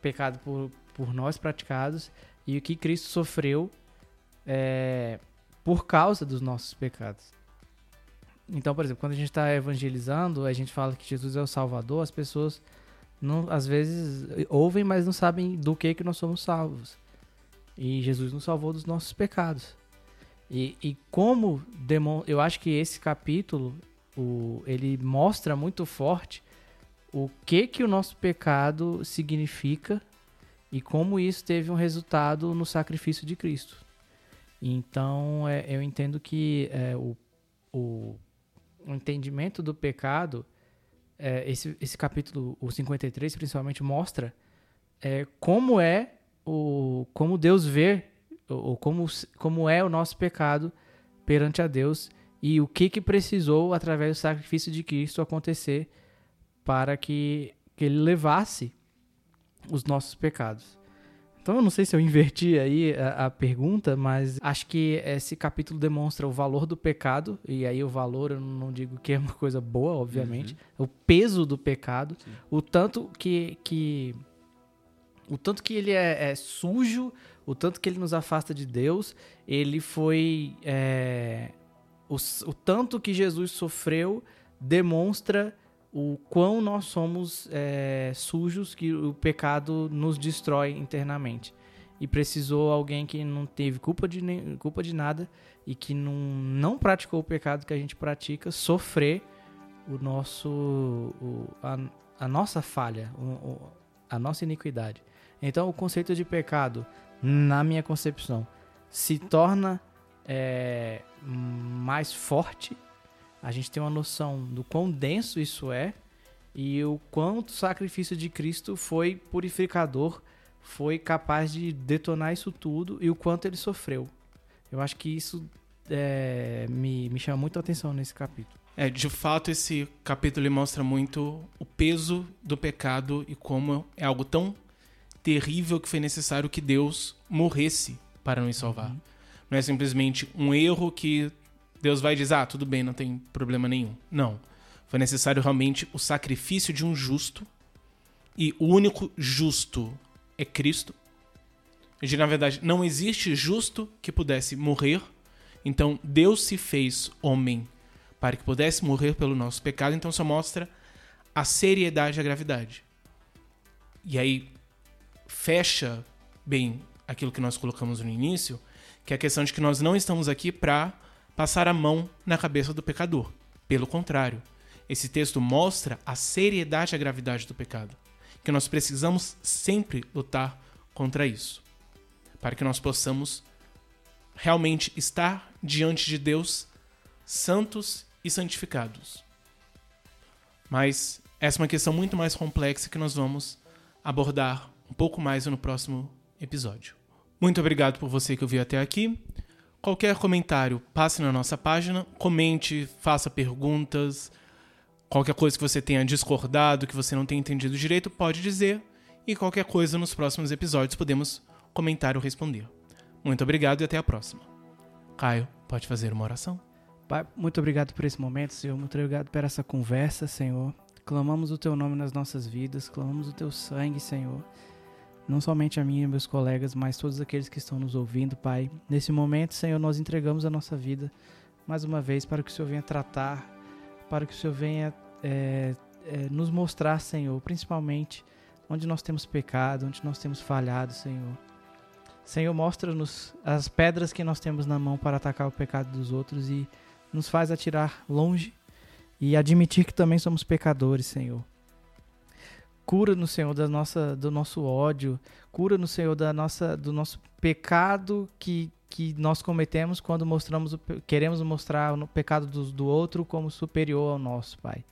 pecado por, por nós praticados, e o que Cristo sofreu é, por causa dos nossos pecados. Então, por exemplo, quando a gente está evangelizando, a gente fala que Jesus é o Salvador, as pessoas não, às vezes ouvem, mas não sabem do que que nós somos salvos. E Jesus nos salvou dos nossos pecados. E, e como demon, eu acho que esse capítulo o, ele mostra muito forte o que que o nosso pecado significa e como isso teve um resultado no sacrifício de Cristo. Então, é, eu entendo que é, o, o o entendimento do pecado, é, esse, esse capítulo, o 53, principalmente, mostra é, como é o como Deus vê ou como, como é o nosso pecado perante a Deus e o que, que precisou através do sacrifício de Cristo acontecer para que, que ele levasse os nossos pecados. Então eu não sei se eu inverti aí a, a, pergunta, mas acho que esse capítulo demonstra o valor do pecado, e aí o valor eu não digo que é uma coisa boa, obviamente, uhum. o peso do pecado, Sim. o tanto que, que o tanto que ele é, é, sujo, o tanto que ele nos afasta de Deus, ele foi é, o, o tanto que Jesus sofreu demonstra o quão nós somos é, sujos, que o pecado nos destrói internamente. E precisou alguém que não teve culpa de, culpa de nada e que não, não praticou o pecado que a gente pratica, sofrer o nosso, o, a, a, nossa falha, o, a nossa iniquidade. Então, o conceito de pecado, na minha concepção, se torna é, mais forte a gente tem uma noção do quão denso isso é e o quanto o sacrifício de Cristo foi purificador, foi capaz de detonar isso tudo e o quanto ele sofreu. Eu acho que isso é, me, me chama muito a atenção nesse capítulo. É, de fato, esse capítulo mostra muito o peso do pecado e como é algo tão terrível que foi necessário que Deus morresse para nos salvar. Uhum. Não é simplesmente um erro que Deus vai dizer, ah, tudo bem, não tem problema nenhum. Não. Foi necessário realmente o sacrifício de um justo. E o único justo é Cristo. E, na verdade, não existe justo que pudesse morrer. Então, Deus se fez homem para que pudesse morrer pelo nosso pecado. Então, só mostra a seriedade e a gravidade. E aí, fecha bem aquilo que nós colocamos no início, que é a questão de que nós não estamos aqui para passar a mão na cabeça do pecador. Pelo contrário, esse texto mostra a seriedade e a gravidade do pecado, que nós precisamos sempre lutar contra isso, para que nós possamos realmente estar diante de Deus santos e santificados. Mas essa é uma questão muito mais complexa que nós vamos abordar um pouco mais no próximo episódio. Muito obrigado por você que ouviu até aqui. Qualquer comentário, passe na nossa página, comente, faça perguntas. Qualquer coisa que você tenha discordado, que você não tenha entendido direito, pode dizer. E qualquer coisa nos próximos episódios podemos comentar ou responder. Muito obrigado e até a próxima. Caio, pode fazer uma oração? Pai, muito obrigado por esse momento, Senhor. Muito obrigado por essa conversa, Senhor. Clamamos o Teu nome nas nossas vidas, clamamos o Teu sangue, Senhor não somente a mim e meus colegas, mas todos aqueles que estão nos ouvindo, Pai. Nesse momento, Senhor, nós entregamos a nossa vida mais uma vez para que o Senhor venha tratar, para que o Senhor venha é, é, nos mostrar, Senhor, principalmente onde nós temos pecado, onde nós temos falhado, Senhor. Senhor, mostra-nos as pedras que nós temos na mão para atacar o pecado dos outros e nos faz atirar longe e admitir que também somos pecadores, Senhor. Cura no Senhor da nossa, do nosso ódio, cura no Senhor da nossa, do nosso pecado que, que nós cometemos quando mostramos, queremos mostrar o pecado do, do outro como superior ao nosso, Pai.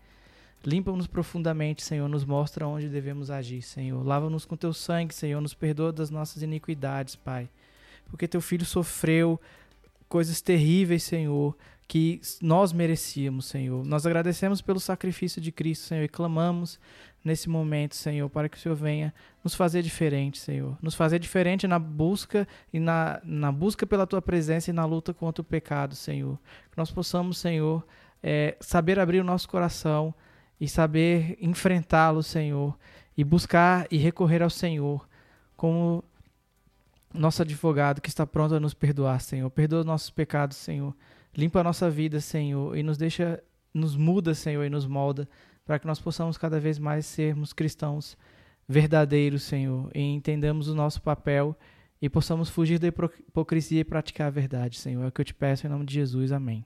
Limpa-nos profundamente, Senhor, nos mostra onde devemos agir, Senhor. Lava-nos com teu sangue, Senhor, nos perdoa das nossas iniquidades, Pai. Porque teu filho sofreu coisas terríveis, Senhor, que nós merecíamos, Senhor. Nós agradecemos pelo sacrifício de Cristo, Senhor, e clamamos nesse momento, Senhor, para que o Senhor venha nos fazer diferente, Senhor. Nos fazer diferente na busca e na, na busca pela tua presença e na luta contra o pecado, Senhor. Que nós possamos, Senhor, é, saber abrir o nosso coração e saber enfrentá-lo, Senhor, e buscar e recorrer ao Senhor como nosso advogado que está pronto a nos perdoar, Senhor. Perdoa os nossos pecados, Senhor. Limpa a nossa vida, Senhor, e nos deixa, nos muda, Senhor, e nos molda para que nós possamos cada vez mais sermos cristãos verdadeiros, Senhor, e entendamos o nosso papel e possamos fugir da hipocrisia e praticar a verdade, Senhor. É o que eu te peço em nome de Jesus. Amém.